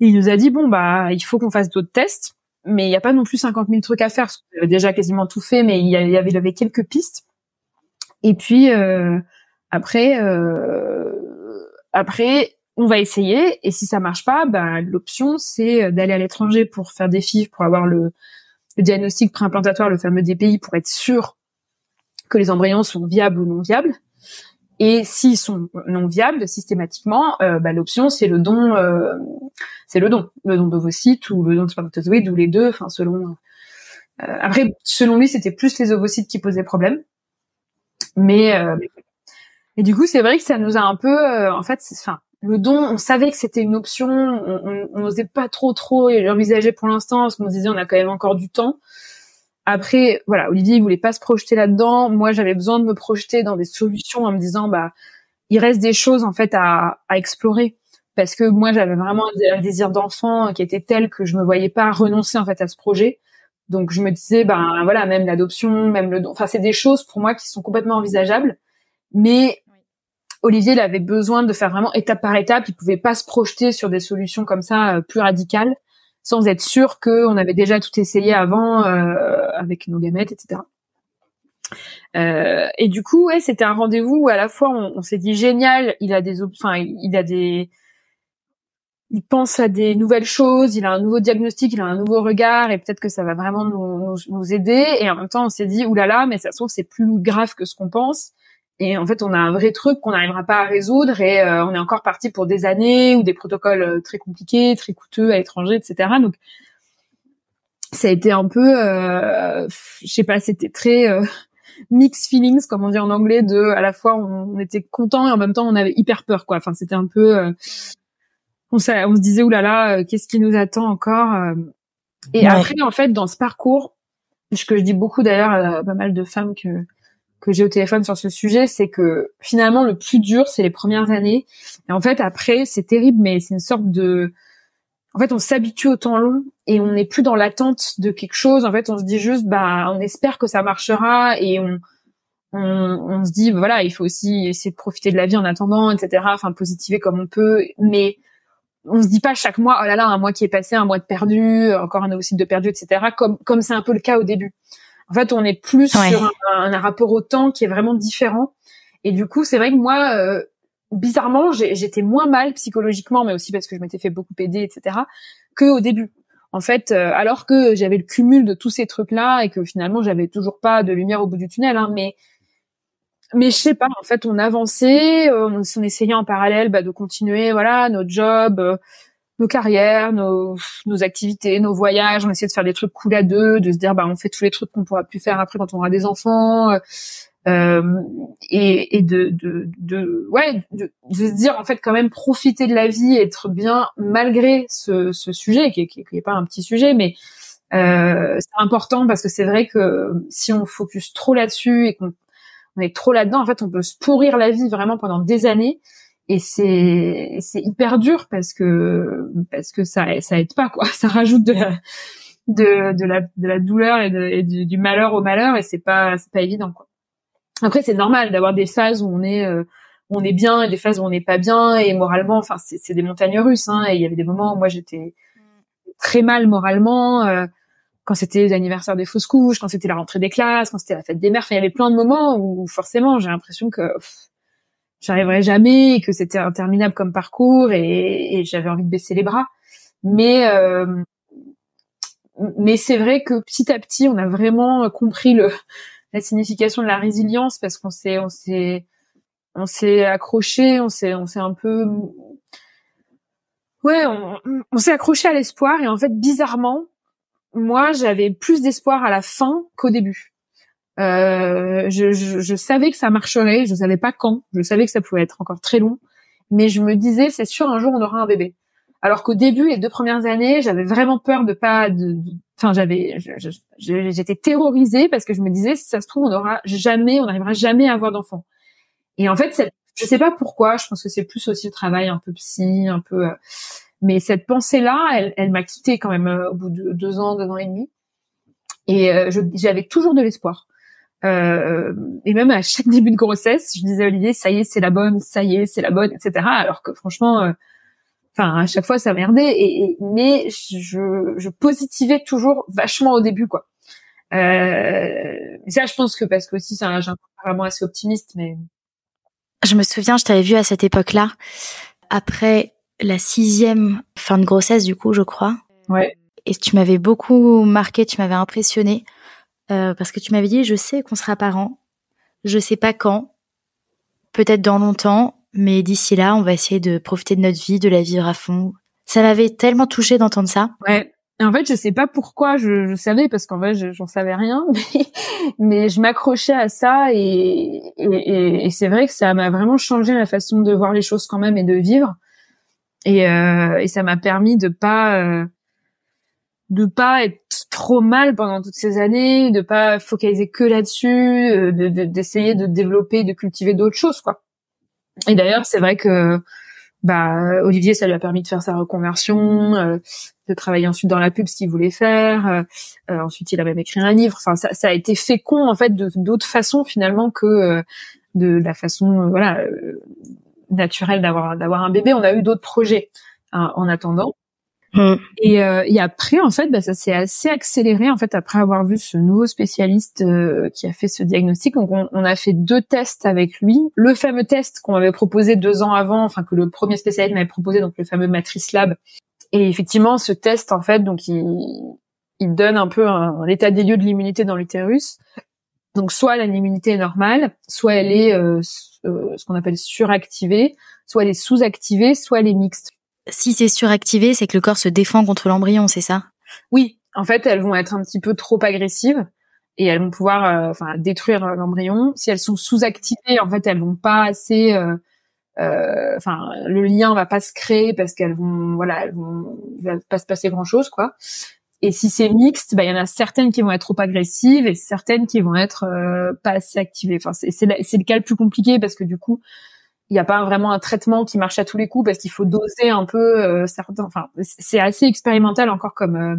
il nous a dit bon bah il faut qu'on fasse d'autres tests mais il n'y a pas non plus 50 000 trucs à faire parce qu'on avait déjà quasiment tout fait mais il y avait, il y avait quelques pistes. Et puis euh, après euh, après on va essayer et si ça marche pas bah l'option c'est d'aller à l'étranger pour faire des FIV pour avoir le, le diagnostic préimplantatoire le fameux DPI pour être sûr que les embryons sont viables ou non viables. Et s'ils sont non viables systématiquement, euh, bah, l'option c'est le don, euh, c'est le don, le don d'ovocytes ou le don de spermatozoïdes ou les deux, enfin selon. Euh, après, selon lui, c'était plus les ovocytes qui posaient problème. Mais et du coup, c'est vrai que ça nous a un peu, en fait, enfin, le don, on savait que c'était une option, on n'osait pas trop trop l'envisager pour l'instant parce qu'on se disait on a quand même encore du temps. Après, voilà, Olivier il voulait pas se projeter là-dedans. Moi, j'avais besoin de me projeter dans des solutions en me disant, bah, il reste des choses en fait à, explorer parce que moi, j'avais vraiment un désir d'enfant qui était tel que je me voyais pas renoncer en fait à ce projet. Donc, je me disais, ben voilà, même l'adoption, même le don. Enfin, c'est des choses pour moi qui sont complètement envisageables. Mais Olivier, il avait besoin de faire vraiment étape par étape. Il pouvait pas se projeter sur des solutions comme ça euh, plus radicales sans être sûr qu'on avait déjà tout essayé avant euh, avec nos gamètes, etc. Euh, et du coup, ouais, c'était un rendez-vous où à la fois on, s'est dit génial, il a des, enfin, il a des, il pense à des nouvelles choses, il a un nouveau diagnostic, il a un nouveau regard, et peut-être que ça va vraiment nous, nous, aider. Et en même temps, on s'est dit oulala, mais ça se trouve c'est plus grave que ce qu'on pense. Et en fait, on a un vrai truc qu'on n'arrivera pas à résoudre et euh, on est encore parti pour des années ou des protocoles euh, très compliqués, très coûteux à l'étranger, etc. Donc, ça a été un peu, euh, je sais pas, c'était très euh, *laughs* mixed feelings, comme on dit en anglais, de à la fois on, était content et en même temps on avait hyper peur, quoi. Enfin, c'était un peu, on, on se disait oulala, qu'est-ce qui nous attend encore Et après, en fait, dans ce parcours, ce que je dis beaucoup d'ailleurs à pas mal de femmes que que j'ai au téléphone sur ce sujet, c'est que finalement le plus dur c'est les premières années. Et en fait après c'est terrible, mais c'est une sorte de, en fait on s'habitue au temps long et on n'est plus dans l'attente de quelque chose. En fait on se dit juste bah on espère que ça marchera et on on, se dit voilà il faut aussi essayer de profiter de la vie en attendant, etc. Enfin positiver comme on peut, mais on se dit pas chaque mois oh là là un mois qui est passé, un mois de perdu, encore un ovocyte de perdu, etc. Comme comme c'est un peu le cas au début. En fait, on est plus sur un, rapport au temps qui est vraiment différent. Et du coup, c'est vrai que moi, euh, bizarrement, j'étais moins mal psychologiquement, mais aussi parce que je m'étais fait beaucoup aider, etc., que au début. En fait, euh, alors que j'avais le cumul de tous ces trucs-là et que finalement, j'avais toujours pas de lumière au bout du tunnel, hein, mais mais je sais pas. En fait, on avançait, euh, on, on essayait en parallèle bah, de continuer, voilà, notre job, euh, nos carrières, nos, nos activités, nos voyages. On essayait de faire des trucs cool à deux, de se dire bah on fait tous les trucs qu'on pourra plus faire après quand on aura des enfants. Euh, et, et de, de, de ouais de, de, se dire en fait quand même profiter de la vie être bien malgré ce, ce sujet qui, qui, qui est pas un petit sujet mais euh, c'est important parce que c'est vrai que si on focus trop là-dessus et qu'on est trop là-dedans en fait on peut se pourrir la vie vraiment pendant des années et c'est c'est hyper dur parce que parce que ça ça aide pas quoi *laughs* ça rajoute de la de, la de la douleur et, de, du, malheur au malheur et c'est pas c'est pas évident quoi après, c'est normal d'avoir des phases où on est euh, on est bien et des phases où on n'est pas bien et moralement, enfin, c'est des montagnes russes. Hein, et il y avait des moments où moi j'étais très mal moralement. Euh, quand c'était l'anniversaire des fausses couches, quand c'était la rentrée des classes, quand c'était la fête des mères, il y avait plein de moments où forcément j'ai l'impression que j'arriverais jamais, que c'était interminable comme parcours et, et j'avais envie de baisser les bras. Mais euh, mais c'est vrai que petit à petit, on a vraiment compris le la signification de la résilience parce qu'on s'est on s'est on s'est accroché, on s'est on s'est un peu ouais, on, on s'est accroché à l'espoir et en fait bizarrement, moi j'avais plus d'espoir à la fin qu'au début. Euh, je, je, je, savais que ça marcherait, je savais pas quand, je savais que ça pouvait être encore très long, mais je me disais c'est sûr un jour on aura un bébé. Alors qu'au début, les deux premières années, j'avais vraiment peur de pas, de, enfin, j'avais, j'étais terrorisée parce que je me disais, si ça se trouve, on n'aura jamais, on n'arrivera jamais à avoir d'enfants. Et en fait, je sais pas pourquoi. Je pense que c'est plus aussi le travail un peu psy, un peu. Euh, mais cette pensée-là, elle, elle m'a quittée quand même euh, au bout de deux ans, deux ans et demi. Et euh, j'avais toujours de l'espoir. Euh, et même à chaque *laughs* début de grossesse, je disais à Olivier, ça y est, c'est la bonne, ça y est, c'est la bonne, etc. Alors que franchement, enfin à chaque fois ça merdait. Et, mais je, je positivais toujours vachement au début quoi. Euh, ça je pense que parce que aussi c'est un vraiment assez optimiste mais je me souviens je t'avais vu à cette époque là après la sixième fin de grossesse du coup je crois. Ouais. Et tu m'avais beaucoup marqué tu m'avais impressionné euh, parce que tu m'avais dit je sais qu'on sera parents je sais pas quand peut-être dans longtemps mais d'ici là, on va essayer de profiter de notre vie, de la vivre à fond. Ça m'avait tellement touché d'entendre ça. Ouais. En fait, je sais pas pourquoi je, savais parce qu'en fait, j'en savais rien, *laughs* mais, je m'accrochais à ça et c'est vrai que ça m'a vraiment changé la façon de voir les choses quand même et de vivre. Et, euh, et ça m'a permis de pas euh, de pas être trop mal pendant toutes ces années, de pas focaliser que là-dessus, euh, d'essayer de, de développer, de cultiver d'autres choses, quoi. Et d'ailleurs, c'est vrai que bah Olivier, ça lui a permis de faire sa reconversion, euh, de travailler ensuite dans la pub, ce qu'il voulait faire. Euh, euh, ensuite, il a même écrit un livre. Enfin, ça, ça a été fécond en fait de d'autres façons finalement que de la façon voilà naturelle d'avoir d'avoir un bébé. On a eu d'autres projets hein, en attendant. Mm. Et, euh, et, après, en fait, bah, ça s'est assez accéléré. En fait, après avoir vu ce nouveau spécialiste euh, qui a fait ce diagnostic, donc on, on, a fait deux tests avec lui. Le fameux test qu'on avait proposé deux ans avant, enfin que le premier spécialiste m'avait proposé, donc le fameux Matrice Lab. Et effectivement, ce test, en fait, donc il, il donne un peu un, un état des lieux de l'immunité dans l'utérus. Donc soit l'immunité est normale, soit elle est euh, euh, ce qu'on appelle suractivée, soit elle est sous-activée, soit elle est mixte si c'est suractivé, c'est que le corps se défend contre l'embryon, c'est ça? Oui, en fait, elles vont être un petit peu trop agressives et elles vont pouvoir euh, enfin détruire euh, l'embryon. Si elles sont sous-activées, en fait, elles vont pas assez euh, enfin le lien va pas se créer parce qu'elles vont voilà, elles vont va pas se passer grand-chose quoi. Et si c'est mixte, bah il y en a certaines qui vont être trop agressives et certaines qui vont être pas assez activées. Enfin c'est c'est le cas le plus compliqué parce que du coup il n'y a pas vraiment un traitement qui marche à tous les coups parce qu'il faut doser un peu euh, certains. Enfin, c'est assez expérimental encore comme euh,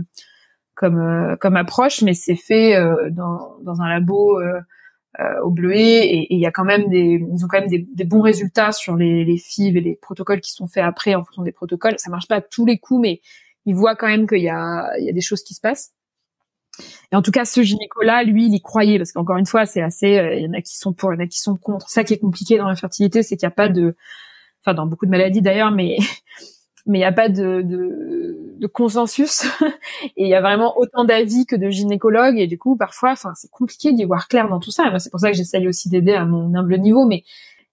comme euh, comme approche, mais c'est fait dans dans un labo au Bleuet et il y a quand même des ils ont quand même des, des, bons résultats sur les les FIV et les protocoles qui sont faits après en fonction des protocoles. Ça marche pas à tous les coups, mais ils voient quand même qu'il y a il y a des choses qui se passent. Et en tout cas, ce gynéco-là, lui, il y croyait parce qu'encore une fois, c'est assez. Euh, il y en a qui sont pour, il y en a qui sont contre. Ça qui est compliqué dans la fertilité, c'est qu'il n'y a pas de, enfin dans beaucoup de maladies d'ailleurs, mais *laughs* mais il n'y a pas de, de, de consensus *laughs* et il y a vraiment autant d'avis que de gynécologues et du coup parfois enfin c'est compliqué d'y voir clair dans tout ça et moi c'est pour ça que j'essaye aussi d'aider à mon humble niveau mais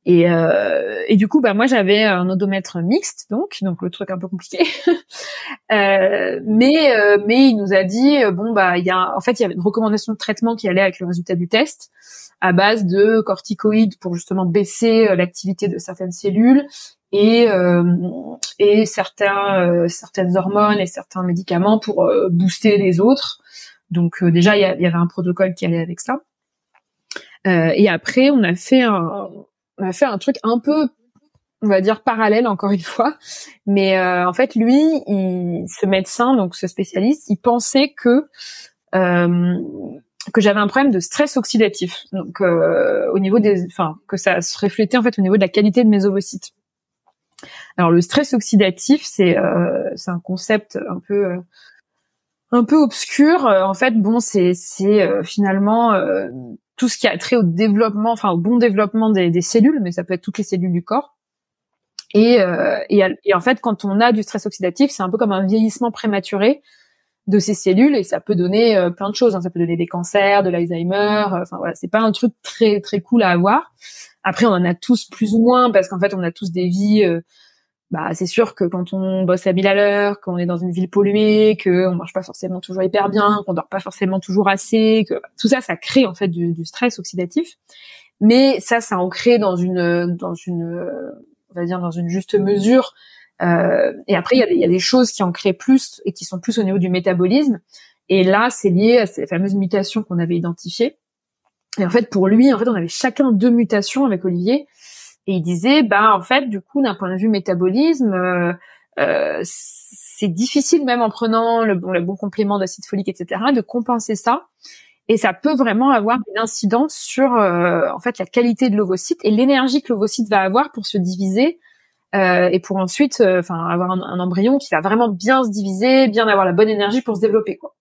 et, euh, et du coup, bah moi j'avais un odomètre mixte, donc donc le truc un peu compliqué. *laughs* euh, mais euh, mais il nous a dit euh, bon bah il y a en fait il y avait une recommandation de traitement qui allait avec le résultat du test à base de corticoïdes pour justement baisser euh, l'activité de certaines cellules et et certains certaines hormones et certains médicaments pour booster les autres. Donc déjà il y, y, avait un protocole qui allait avec ça. et après on a fait un on a fait un truc un peu on va dire parallèle encore une fois. Mais euh, en fait lui il, ce médecin donc ce spécialiste il pensait que euh, que j'avais un problème de stress oxydatif. Donc euh, au niveau des enfin que ça se reflétait en fait au niveau de la qualité de mes ovocytes. Alors le stress oxydatif c'est c'est un concept un peu un peu obscur. En fait bon c'est c'est finalement tout ce qui a trait au développement, enfin au bon développement des, cellules, mais ça peut être toutes les cellules du corps. Et, euh, et, en fait, quand on a du stress oxydatif, c'est un peu comme un vieillissement prématuré de ces cellules et ça peut donner euh, plein de choses. Hein. Ça peut donner des cancers, de l'Alzheimer. Euh, enfin voilà, c'est pas un truc très très cool à avoir. Après, on en a tous plus ou moins parce qu'en fait, on a tous des vies bah c'est sûr que quand on bosse à 1000 à l'heure, qu'on est dans une ville polluée, que on marche pas forcément toujours hyper bien, qu'on dort pas forcément toujours assez, que tout ça, ça crée en fait du, stress oxydatif. Mais ça, ça ancré dans une dans une on va dire dans une juste mesure. Euh, et après, il y, y a des choses qui en créent plus et qui sont plus au niveau du métabolisme. Et là, c'est lié à ces fameuses mutations qu'on avait identifiées. Et en fait, pour lui, en fait, on avait chacun deux mutations avec Olivier. Et il disait, bah en fait, du coup, d'un point de vue métabolisme, euh, euh, c'est difficile même en prenant le bon, complément d'acide folique, etc., de compenser ça. Et ça peut vraiment avoir une incidence sur euh, en fait la qualité de l'ovocyte et l'énergie que l'ovocyte va avoir pour se diviser euh, et pour ensuite, enfin, avoir un, un, embryon qui va vraiment bien se diviser, bien avoir la bonne énergie pour se développer, quoi.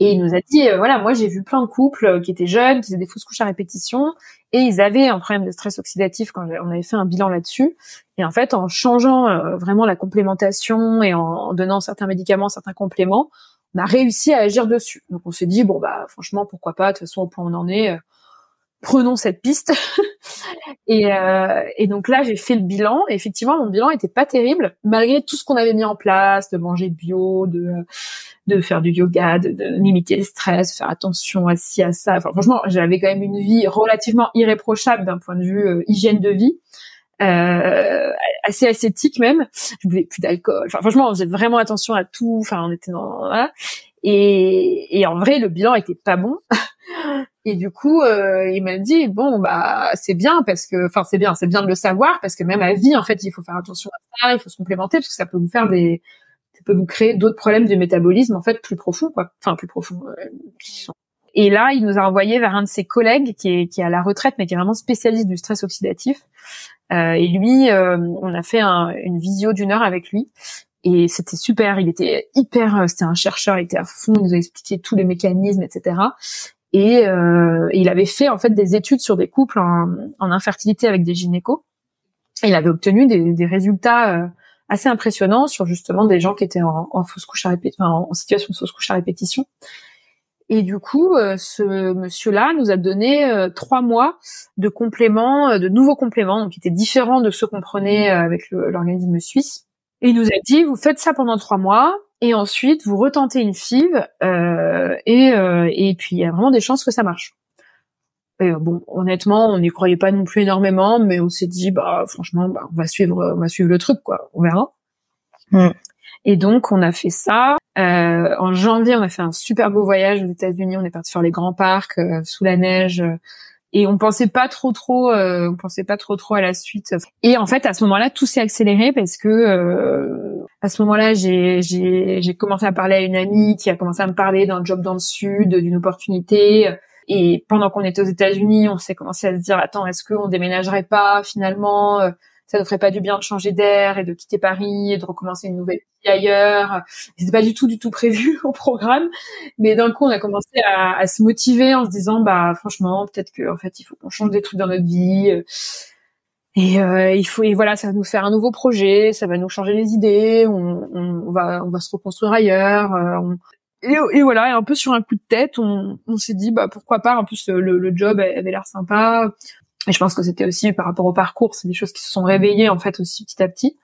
Et il nous a dit, euh, voilà, moi j'ai vu plein de couples euh, qui étaient jeunes, qui faisaient des fausses couches à répétition, et ils avaient un problème de stress oxydatif quand on avait fait un bilan là-dessus. Et en fait, en changeant euh, vraiment la complémentation et en, donnant certains médicaments, certains compléments, on a réussi à agir dessus. Donc on s'est dit, bon bah franchement, pourquoi pas, de toute façon au point où on en est, prenons cette piste. *laughs* et, euh, et, donc là, j'ai fait le bilan. Et effectivement, mon bilan était pas terrible, malgré tout ce qu'on avait mis en place, de manger bio, de de faire du yoga, de, de limiter le stress, faire attention à ci, à ça. Enfin, franchement, j'avais quand même une vie relativement irréprochable d'un point de vue euh, hygiène de vie. Euh, assez ascétique même. Je buvais plus d'alcool. Enfin, franchement, on faisait vraiment attention à tout. Enfin, on était dans voilà. Et, et en vrai, le bilan était pas bon. *laughs* Et du coup, euh, il m'a dit bon bah c'est bien parce que, enfin c'est bien, c'est bien de le savoir parce que même à vie en fait il faut faire attention à ça, il faut se complémenter parce que ça peut vous faire des, ça peut vous créer d'autres problèmes du métabolisme en fait plus profonds quoi, enfin plus profonds. Euh, et là, il nous a envoyé vers un de ses collègues qui est, qui est à la retraite mais qui est vraiment spécialiste du stress oxydatif. Euh, et lui, euh, on a fait un, une visio d'une heure avec lui et c'était super. Il était hyper, euh, c'était un chercheur, il était à fond, il nous a expliqué tous les mécanismes, etc. Et, euh, il avait fait en fait des études sur des couples en, en infertilité avec des gynécos. Et il avait obtenu des, des résultats euh, assez impressionnants sur justement des gens qui étaient en, en fausse couche à répétition, en situation de fausse couche à répétition. Et du coup, euh, ce monsieur-là nous a donné euh, trois mois de compléments, de nouveaux compléments, donc qui étaient différents de ceux qu'on prenait avec l'organisme suisse. Et il nous a dit, vous faites ça pendant trois mois, et ensuite vous retentez une FIV euh, et, euh, et puis il y a vraiment des chances que ça marche. Et euh, bon, honnêtement, on n'y croyait pas non plus énormément, mais on s'est dit bah franchement, bah, on va suivre, on va suivre le truc quoi, on verra. Mm. Et donc on a fait ça. Euh, en janvier, on a fait un super beau voyage aux États-Unis. On est parti faire les grands parcs sous la neige et on pensait pas trop trop euh, on pensait pas trop trop à la suite. Et en fait à ce moment-là tout s'est accéléré parce que euh, à ce moment-là j'ai j'ai commencé à parler à une amie qui a commencé à me parler d'un job dans le sud d'une opportunité. Et pendant qu'on était aux États-Unis on s'est commencé à se dire attends est-ce qu'on déménagerait pas finalement ça ne ferait pas du bien de changer d'air et de quitter Paris et de recommencer une nouvelle vie ailleurs. C'était pas du tout, du tout prévu *laughs* au programme. Mais d'un coup, on a commencé à, à, se motiver en se disant, bah, franchement, peut-être que, en fait, il faut qu'on change des trucs dans notre vie. Et euh, il faut, et voilà, ça va nous faire un nouveau projet, ça va nous changer les idées, on, on, va, on va se reconstruire ailleurs. Euh, et, voilà, et un peu sur un coup de tête, on, on s'est dit, bah pourquoi pas. En plus, le, le job avait l'air sympa. Et je pense que c'était aussi par rapport au parcours, c'est des choses qui se sont réveillées en fait aussi petit à petit.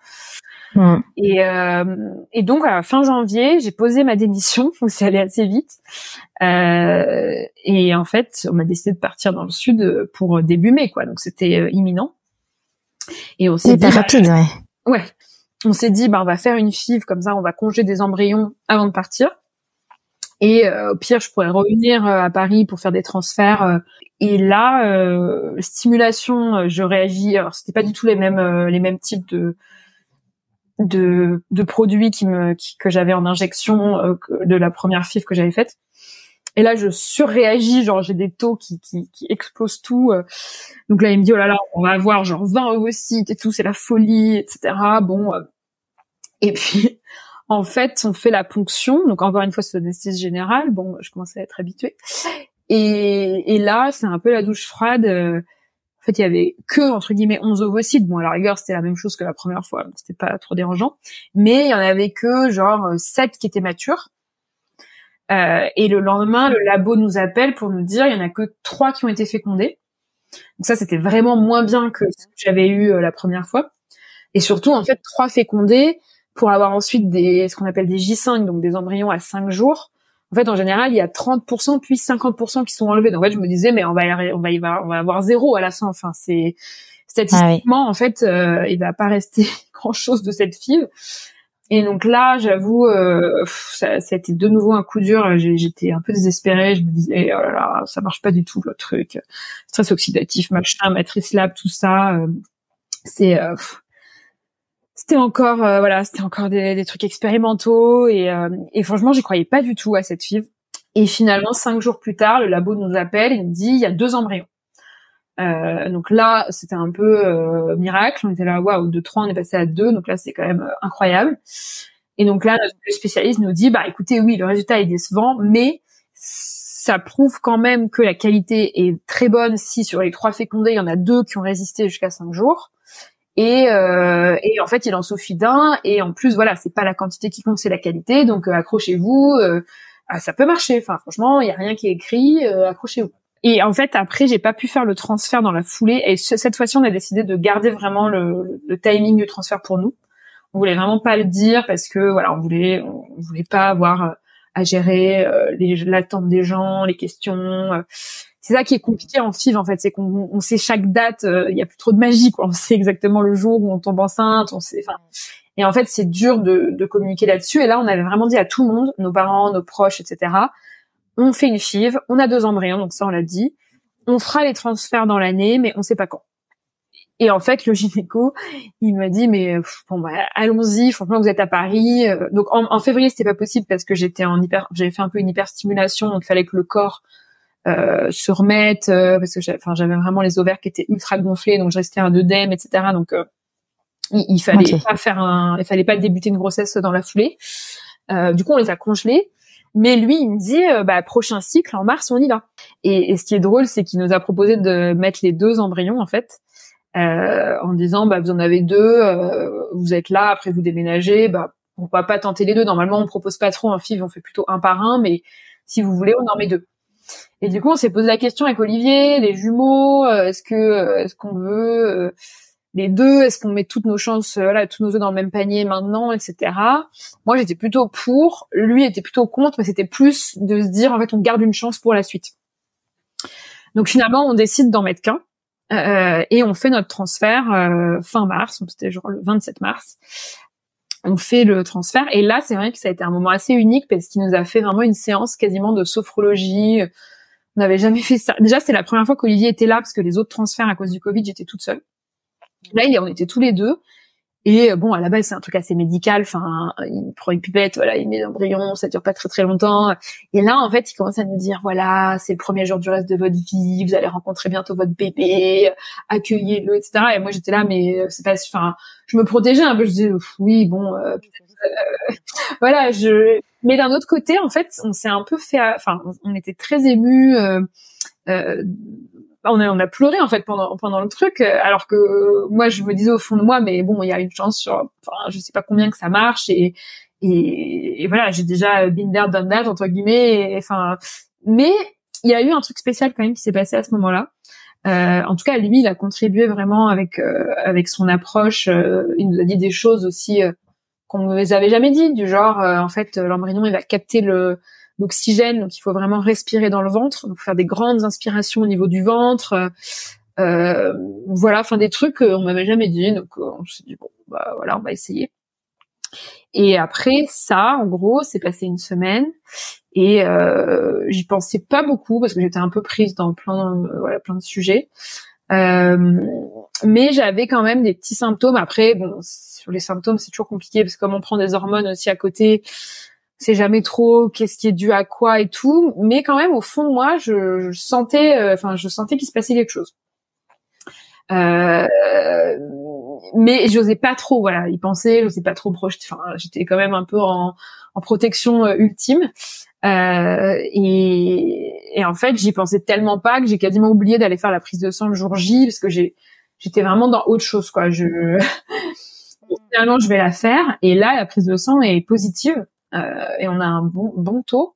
Et, euh, et donc à fin janvier, j'ai posé ma démission, *laughs* c'est allé assez vite. Euh, et en fait, on m'a décidé de partir dans le sud pour début mai, quoi. Donc c'était euh, imminent. Et on s'est dit, rapide, ouais. Ouais. On s'est dit, bah on va faire une FIV comme ça, on va congeler des embryons avant de partir. Et euh, au pire, je pourrais revenir euh, à Paris pour faire des transferts. Euh. et là, stimulation, je réagis. Alors, c'était pas du tout les mêmes les mêmes types de de, de produits qui me que j'avais en injection de la première FIV que j'avais faite. Et là, je surréagis, genre j'ai des taux qui, qui, qui explosent tout. Donc là, il me dit, oh là là, on va avoir genre 20 ovocytes et tout, c'est la folie, etc. Bon. Et puis, en fait, on fait la ponction. Donc encore une fois, c'est anesthésie générale. Bon, je commençais à être habituée. Et, et là, c'est un peu la douche froide. Euh, en fait, il y avait que entre guillemets 11 ovocytes. Bon, à la rigueur, c'était la même chose que la première fois, donc c'était pas trop dérangeant. Mais il y en avait que genre 7 qui étaient matures. Euh, et le lendemain, le labo nous appelle pour nous dire il y en a que trois qui ont été fécondés. Donc ça, c'était vraiment moins bien que ce que j'avais eu euh, la première fois. Et surtout, en fait, trois fécondés, pour avoir ensuite des ce qu'on appelle des J5, donc des embryons à 5 jours. En fait, en général, il y a 30% puis 50% qui sont enlevés. Donc en fait, je me disais, mais on va on va y on va avoir zéro à la fin. Enfin, c'est statistiquement, ah en fait, euh, il va pas rester *laughs* grand chose de cette FIV. Et donc là, j'avoue, euh, ça, ça, a été de nouveau un coup dur. J'étais un peu désespérée. Je me disais, oh là là, ça marche pas du tout le truc. Stress oxydatif, machin, matrice lab, tout ça. Euh, c'est euh, c'était encore euh, voilà c'était encore des, trucs expérimentaux et, euh, et franchement j'y croyais pas du tout à cette FIV et finalement cinq jours plus tard le labo nous appelle et nous dit il y a deux embryons. Euh, donc là c'était un peu euh, miracle. On était là waouh de trois on est passé à deux. Donc là c'est quand même incroyable. Et donc là notre spécialiste nous dit bah écoutez oui le résultat est décevant mais ça prouve quand même que la qualité est très bonne si sur les trois fécondés il y en a deux qui ont résisté jusqu'à cinq jours et, euh, et en fait, il en suffit d'un. Et en plus, voilà, c'est pas la quantité qui compte, c'est la qualité. Donc, euh, accrochez-vous. Euh, ça peut marcher. Enfin, franchement, il y a rien qui est écrit. Euh, accrochez-vous. Et en fait, après, j'ai pas pu faire le transfert dans la foulée. Et cette fois-ci, on a décidé de garder vraiment le, le, timing du transfert pour nous. On voulait vraiment pas le dire parce que voilà, on voulait, on voulait pas avoir à gérer l'attente des gens, les questions c'est ça qui est compliqué en FIV en fait, c'est qu'on sait chaque date, euh, il y a plus trop de magie quoi. On sait exactement le jour où on tombe enceinte, on sait. Enfin, et en fait c'est dur de, de communiquer là-dessus. Et là on avait vraiment dit à tout le monde, nos parents, nos proches, etc. On fait une FIV, on a deux embryons, donc ça on l'a dit. On fera les transferts dans l'année, mais on sait pas quand. Et en fait, le gynéco, il m'a dit mais bon bah allons-y. Franchement, vous êtes à Paris. Euh, donc en, en février, c'était pas possible parce que j'étais en hyper, j'avais fait un peu une hyperstimulation, donc il fallait que le corps euh, se remettre euh, parce que enfin j'avais vraiment les ovaires qui étaient ultra gonflés donc je restais un œdème etc donc euh, il, fallait pas faire un il fallait pas débuter une grossesse dans la foulée. Du coup on les a congelés. Mais lui il me dit bah prochain cycle en mars on y va. Et, ce qui est drôle c'est qu'il nous a proposé de mettre les deux embryons en fait en disant bah vous en avez deux vous êtes là après vous déménagez bah on va pas tenter les deux. Normalement on propose pas trop un FIV on fait plutôt un par un mais si vous voulez on en met deux et du coup, on s'est posé la question avec Olivier, les jumeaux, euh, est-ce que euh, est-ce qu'on veut euh, les deux, est-ce qu'on met toutes nos chances, voilà, tous nos œufs dans le même panier maintenant, etc. Moi, j'étais plutôt pour, lui était plutôt contre, mais c'était plus de se dire en fait, on garde une chance pour la suite. Donc finalement, on décide d'en mettre qu'un. et on fait notre transfert fin mars, c'était genre le 27 mars. On fait le transfert et là c'est vrai que ça a été un moment assez unique parce qu'il nous a fait vraiment une séance quasiment de sophrologie, on n'avait jamais fait ça. Déjà, c'est la première fois qu'Olivier était là parce que les autres transferts à cause du Covid, j'étais toute seule. Là, on était tous les deux. Et bon, à la base, c'est un truc assez médical. Enfin, il prend une pipette, voilà, il met l'embryon, ça dure pas très très longtemps. Et là, en fait, il commence à nous dire, voilà, c'est le premier jour du reste de votre vie, vous allez rencontrer bientôt votre bébé, accueillez-le, etc. Et moi, j'étais là, mais c'est pas, enfin, je me protégeais un peu. Je disais, oui, bon, euh, *laughs* voilà. Je, mais d'un autre côté, en fait, on s'est un peu fait, enfin, on était très émus. Euh, euh, on a on a pleuré en fait pendant pendant le truc euh, alors que moi je me disais au fond de moi mais bon il y a une chance sur enfin je sais pas combien que ça marche et et, voilà j'ai déjà been there done that entre guillemets enfin mais il y a eu un truc spécial quand même qui s'est passé à ce moment-là. Euh, en tout cas lui il a contribué vraiment avec euh, avec son approche euh, il nous a dit des choses aussi qu'on ne nous avait jamais dit du genre en fait l'embryon il va capter le l'oxygène, donc il faut vraiment respirer dans le ventre, donc faire des grandes inspirations au niveau du ventre. Euh, voilà, enfin des trucs qu'on m'avait jamais dit, donc euh, on s'est dit bon, bah voilà, on va essayer. Et après ça, en gros, c'est passé une semaine et euh, j'y pensais pas beaucoup parce que j'étais un peu prise dans plein, voilà, plein de sujets. Euh, mais j'avais quand même des petits symptômes. Après, bon, sur les symptômes, c'est toujours compliqué parce que comme on prend des hormones aussi à côté, c'est jamais trop qu'est-ce qui est dû à quoi et tout, mais quand même au fond moi, je, sentais, euh, enfin, je sentais qu'il se passait quelque chose. Euh, mais j'osais pas trop, voilà, y penser, j'osais pas trop projeter. Enfin, j'étais quand même un peu en, en protection euh, ultime. Euh, et, et, en fait, j'y pensais tellement pas que j'ai quasiment oublié d'aller faire la prise de sang le jour J parce que j'ai, j'étais vraiment dans autre chose, quoi. Je, *laughs* finalement, je vais la faire. Et là, la prise de sang est positive. Euh, et on a un bon, bon taux.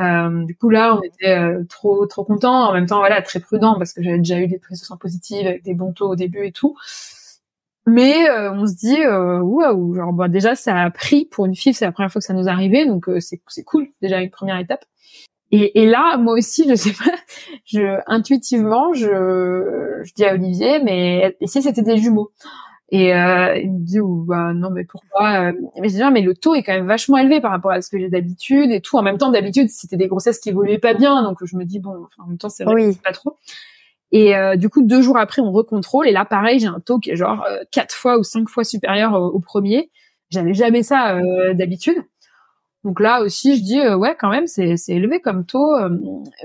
Euh, du coup là, on était euh, trop trop content. En même temps, voilà, très prudent parce que j'avais déjà eu des prises de sang positives avec des bons taux au début et tout. Mais on se dit, euh, waouh, genre bah, déjà ça a pris pour une fille, c'est la première fois que ça nous arrivait, donc c'est c'est cool déjà une première étape. Et, et, là, moi aussi, je sais pas, je intuitivement, je, je dis à Olivier, mais et si c'était des jumeaux? Et euh, il me dit bah, non mais pourquoi euh, Mais je dis mais le taux est quand même vachement élevé par rapport à ce que j'ai d'habitude et tout. En même temps d'habitude c'était des grossesses qui évoluaient pas bien donc je me dis bon en même temps c'est vrai que c'est pas trop. Et euh, du coup deux jours après on recontrôle et là pareil j'ai un taux qui est genre euh, quatre fois ou cinq fois supérieur au, au premier. J'avais jamais ça euh, d'habitude. Donc là aussi, je dis euh, ouais quand même c'est élevé comme taux, euh,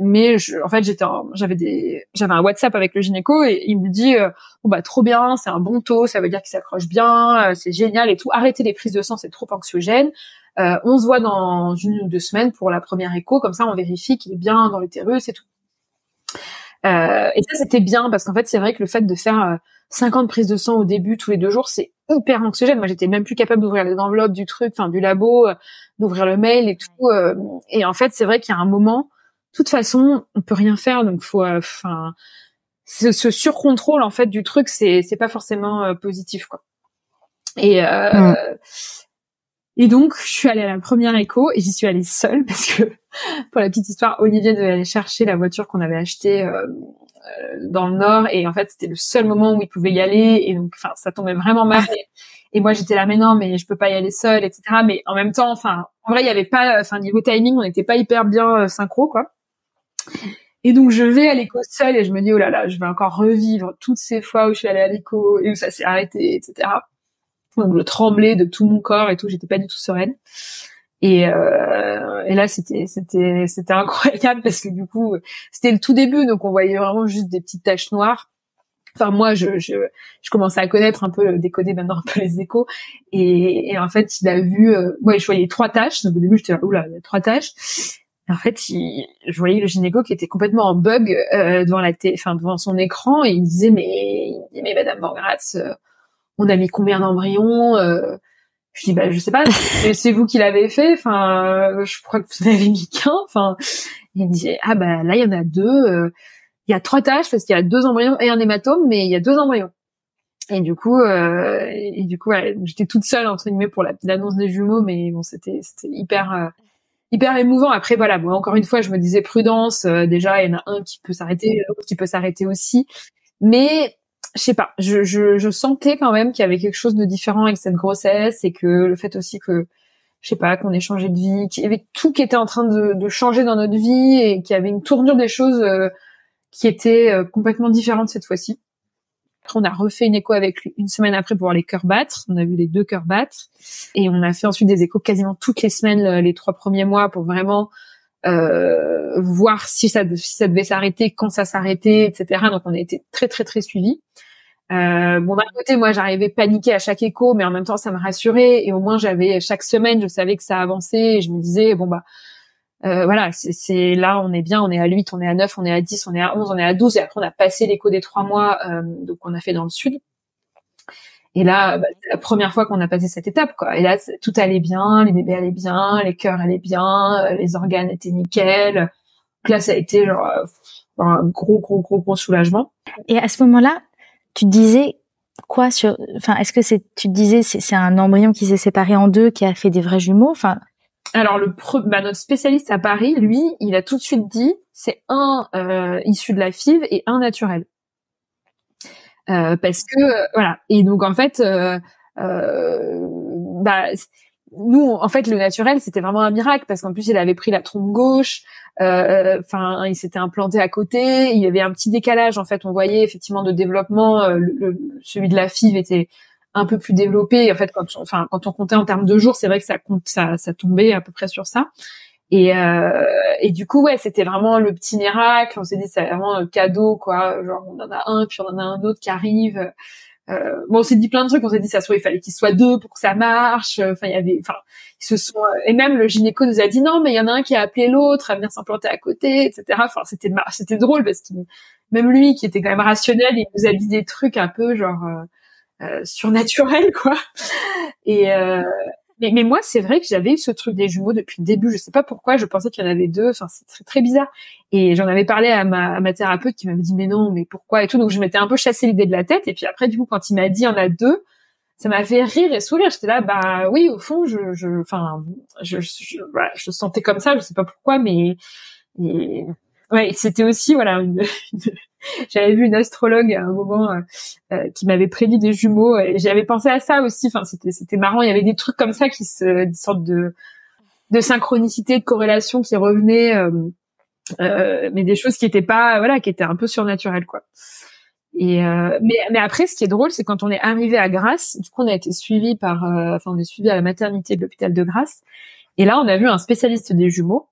mais je, en fait j'étais j'avais des j'avais un WhatsApp avec le gynéco et il me dit euh, bon bah trop bien, c'est un bon taux, ça veut dire qu'il s'accroche bien, c'est génial et tout. Arrêtez les prises de sang, c'est trop anxiogène. on se voit dans une ou deux semaines pour la première écho, comme ça on vérifie qu'il est bien dans l'utérus et tout. et ça c'était bien parce qu'en fait c'est vrai que le fait de faire 50 prises de sang au début tous les deux jours c'est hyper anxiogène. Moi, j'étais même plus capable d'ouvrir les enveloppes du truc, enfin du labo, euh, d'ouvrir le mail et tout. Euh, et en fait, c'est vrai qu'il y a un moment, de toute façon, on peut rien faire, donc faut, euh, enfin, ce, ce surcontrôle en fait du truc, c'est c'est pas forcément positif quoi. Et mm. et donc, je suis allée à la première écho et j'y suis allée seule *laughs* parce que, pour la petite histoire, Olivier devait aller chercher la voiture qu'on avait achetée euh, dans le nord et en fait c'était le seul moment où il pouvait y aller et donc enfin ça tombait vraiment mal et, moi j'étais là mais non mais je peux pas y aller seule etc mais en même temps enfin en vrai il y avait pas enfin niveau timing on n'était pas hyper bien euh, synchro quoi. Et donc je vais à l'écho seule et je me dis oh là là je vais encore revivre toutes ces fois où je suis allée à l'écho et où ça s'est arrêté etc donc je tremblais de tout mon corps et tout j'étais pas du tout sereine. Et, euh, et là, c'était c'était c'était incroyable parce que du coup, c'était le tout début, donc on voyait vraiment juste des petites taches noires. Enfin, moi, je, je, je commençais à connaître un peu, décoder maintenant un peu les échos. Et, et en fait, il a vu, euh, moi, je voyais trois taches. Donc au début, j'étais là, oula, trois taches. Et en fait, il, je voyais le gynéco qui était complètement en bug euh, devant la enfin devant son écran, et il disait, mais, mais Madame Morgratz, euh, on a mis combien d'embryons euh, je dis bah je sais pas, c'est vous qui l'avez fait. Enfin, euh, je crois que vous avez mis qu'un. Enfin, il me disait ah bah là il y en a deux. Euh, il y a trois tâches parce qu'il y a deux embryons et un hématome, mais il y a deux embryons. Et du coup, euh, et du coup, j'étais toute seule entre guillemets pour l'annonce des jumeaux, mais bon, c'était hyper euh, hyper émouvant. Après voilà, bon, encore une fois, je me disais prudence. déjà, il y en a un qui peut s'arrêter, l'autre qui peut s'arrêter aussi. Mais je sais pas, je, je, je sentais quand même qu'il y avait quelque chose de différent avec cette grossesse et que le fait aussi que je sais pas qu'on ait changé de vie, qu'il y avait tout qui était en train de, de changer dans notre vie et qu'il y avait une tournure des choses euh, qui était euh, complètement différente cette fois-ci. On a refait une écho avec lui une semaine après pour voir les cœurs battre. On a vu les deux cœurs battre. Et on a fait ensuite des échos quasiment toutes les semaines, les trois premiers mois, pour vraiment euh, voir si ça, devait s'arrêter, quand ça s'arrêtait, etc. Donc, on a été très, très, très suivis. Euh, bon d'un côté, moi j'arrivais paniquer à chaque écho, mais en même temps ça me rassurait et au moins j'avais chaque semaine, je savais que ça avançait et je me disais bon bah euh, voilà, c'est là on est bien, on est à 8, on est à 9, on est à 10, on est à 11, on est à 12 et après on a passé l'écho des trois mois, euh, donc on a fait dans le sud. Et là, bah, c'est la première fois qu'on a passé cette étape, quoi. Et là, tout allait bien, les bébés allaient bien, les cœurs allaient bien, euh, les organes étaient nickel. Donc là, ça a été genre euh, un gros, gros, gros, gros soulagement. Et à ce moment-là, tu disais quoi sur, enfin, est-ce que c'est, tu disais, c'est un embryon qui s'est séparé en deux, qui a fait des vrais jumeaux, enfin. Alors le bah, notre spécialiste à Paris, lui, il a tout de suite dit, c'est un euh, issu de la FIV et un naturel. Euh, parce que voilà. Et donc en fait, euh, bah nous, en fait, le naturel, c'était vraiment un miracle parce qu'en plus, il avait pris la trompe gauche. Enfin, il s'était implanté à côté. Il y avait un petit décalage. En fait, on voyait effectivement de développement. Celui de la FIV était un peu plus développé. En fait, quand on, enfin, quand on comptait en termes de jours, c'est vrai que ça compte, ça, ça tombait à peu près sur ça. Et, euh, et du coup, ouais, c'était vraiment le petit miracle. On s'est dit, c'est vraiment un cadeau, quoi. Genre, on en a un, puis on en a un autre qui arrive. Euh, bon, on s'est dit plein de trucs. On s'est dit, ça soit il fallait qu'il soit deux pour que ça marche. Enfin, il y avait, enfin, ils se sont. Et même le gynéco nous a dit non, mais il y en a un qui a appelé l'autre à venir s'implanter à côté, etc. Enfin, c'était c'était drôle parce que même lui, qui était quand même rationnel, il nous a dit des trucs un peu genre euh, euh surnaturels, *laughs* quoi. Et euh, mais, mais moi, c'est vrai que j'avais eu ce truc des jumeaux depuis le début. Je sais pas pourquoi. Je pensais qu'il y en avait deux. Enfin, c'est très, très bizarre. Et j'en avais parlé à ma, à ma thérapeute qui m'avait dit mais non, mais pourquoi et tout. Donc je m'étais un peu chassé l'idée de la tête. Et puis après, du coup, quand il m'a dit il y en a deux, ça m'a fait rire et sourire. J'étais là, bah oui, au fond, je, je, enfin, je, je, voilà, je sentais comme ça. Je sais pas pourquoi, mais et, ouais, c'était aussi voilà *laughs* une, j'avais vu une astrologue à un moment euh, euh, qui m'avait prédit des jumeaux et j'avais pensé à ça aussi. Enfin, c'était c'était marrant. Il y avait des trucs comme ça qui se des sortes de de synchronicité, de corrélation qui revenaient, euh, euh, mais des choses qui étaient pas voilà, qui étaient un peu surnaturelles quoi. Et mais mais après, ce qui est drôle, c'est quand on est arrivé à Grasse, du coup, on a été suivi par, enfin, on est suivi à la maternité de l'hôpital de Grasse, et là, on a vu un spécialiste des jumeaux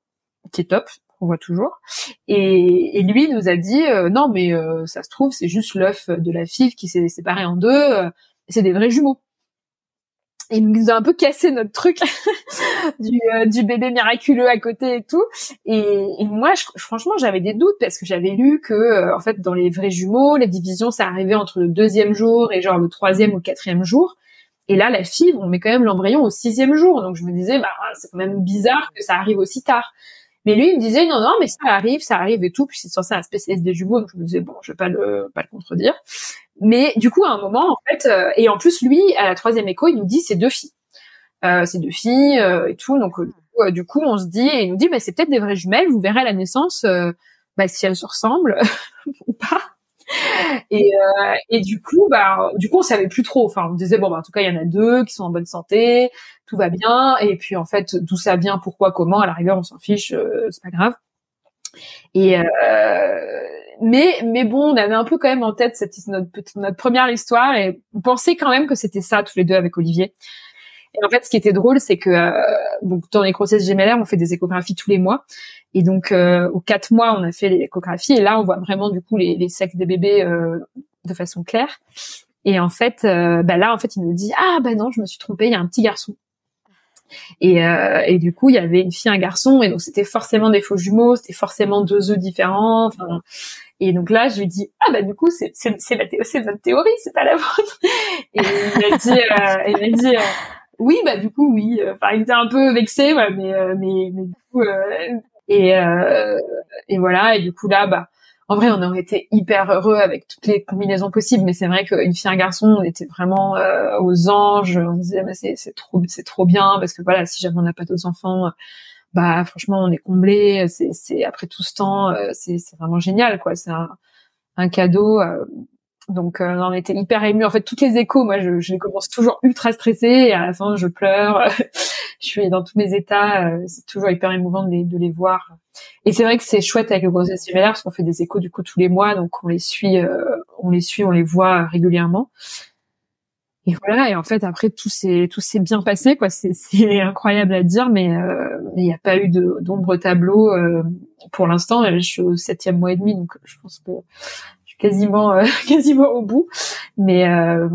qui est top, on voit toujours. Et, et lui nous a dit euh, non mais euh, ça se trouve c'est juste l'œuf de la FIV qui s'est séparé en deux, euh, c'est des vrais jumeaux. Et il nous a un peu cassé notre truc *laughs* du, du, bébé miraculeux à côté et tout. Et, et moi, je, franchement, j'avais des doutes parce que j'avais lu que, en fait, dans les vrais jumeaux, les divisions, ça arrivait entre le deuxième jour et genre le troisième ou quatrième jour. Et là, la FIV, on met quand même l'embryon au sixième jour. Donc je me disais, bah, c'est quand même bizarre que ça arrive aussi tard. Mais lui, il me disait non, non, mais ça arrive, ça arrive et tout. Puis c'est censé un spécialiste des jumeaux, donc je me disais bon, je vais pas le pas le contredire. Mais du coup, à un moment, en fait, euh, et en plus, lui, à la troisième écho, il nous dit c'est deux filles, euh, c'est deux filles euh, et tout. Donc euh, du coup, on se dit et il nous dit bah c'est peut-être des vraies jumelles. Vous verrez à la naissance bah, si elles se ressemblent *laughs* ou pas. *laughs* Et, euh, et du coup, bah, du coup, on savait plus trop. Enfin, on disait bon, bah, en tout cas, il y en a deux qui sont en bonne santé, tout va bien. Et puis, en fait, d'où ça vient, pourquoi, comment, à la rigueur, on s'en fiche, euh, c'est pas grave. Et euh, mais mais bon, on avait un peu quand même en tête cette notre, notre première histoire et on pensait quand même que c'était ça tous les deux avec Olivier. Et en fait, ce qui était drôle, c'est que euh, donc dans les grossesses gémellaires, on fait des échographies tous les mois. Et donc, euh, aux quatre mois, on a fait l'échographie. Et là, on voit vraiment du coup les, les sexes des bébés euh, de façon claire. Et en fait, euh, bah là, en fait, il nous dit ah bah non, je me suis trompée, il y a un petit garçon. Et, euh, et du coup, il y avait une fille, un garçon, et donc c'était forcément des faux jumeaux, c'était forcément deux œufs différents. Et donc là, je lui dis ah bah du coup c'est c'est c'est votre théorie, c'est pas la vôtre. Et il m'a dit euh, il m'a dit oui bah du coup oui. Enfin, il était un peu vexé, mais mais mais du coup et, euh, et voilà. Et du coup là, bah, en vrai, on aurait été hyper heureux avec toutes les combinaisons possibles. Mais c'est vrai qu'une fille, un garçon, on était vraiment euh, aux anges. On disait, mais c'est, c'est trop, c'est trop bien parce que voilà, si jamais on n'a pas d'autres enfants, bah franchement, on est comblé. C'est, c'est après tout ce temps, euh, c'est, c'est vraiment génial, quoi. C'est un cadeau. Donc euh, on était hyper ému. En fait, toutes les échos, moi, je, je les commence toujours ultra stressée et à la fin, je pleure. *laughs* je suis dans tous mes états. Euh, c'est toujours hyper émouvant de les, de les voir. Et c'est vrai que c'est chouette avec le grossesse similaire parce qu'on fait des échos du coup tous les mois, donc on les suit, euh, on les suit, on les voit régulièrement. Et voilà. Et en fait, après tout s'est tout s'est bien passé, quoi. C'est *laughs* incroyable à dire, mais il n'y a pas eu d'ombre tableau pour l'instant. Je suis au septième mois et demi, donc je pense que quasiment euh, *laughs* quasiment au bout. Mais euh,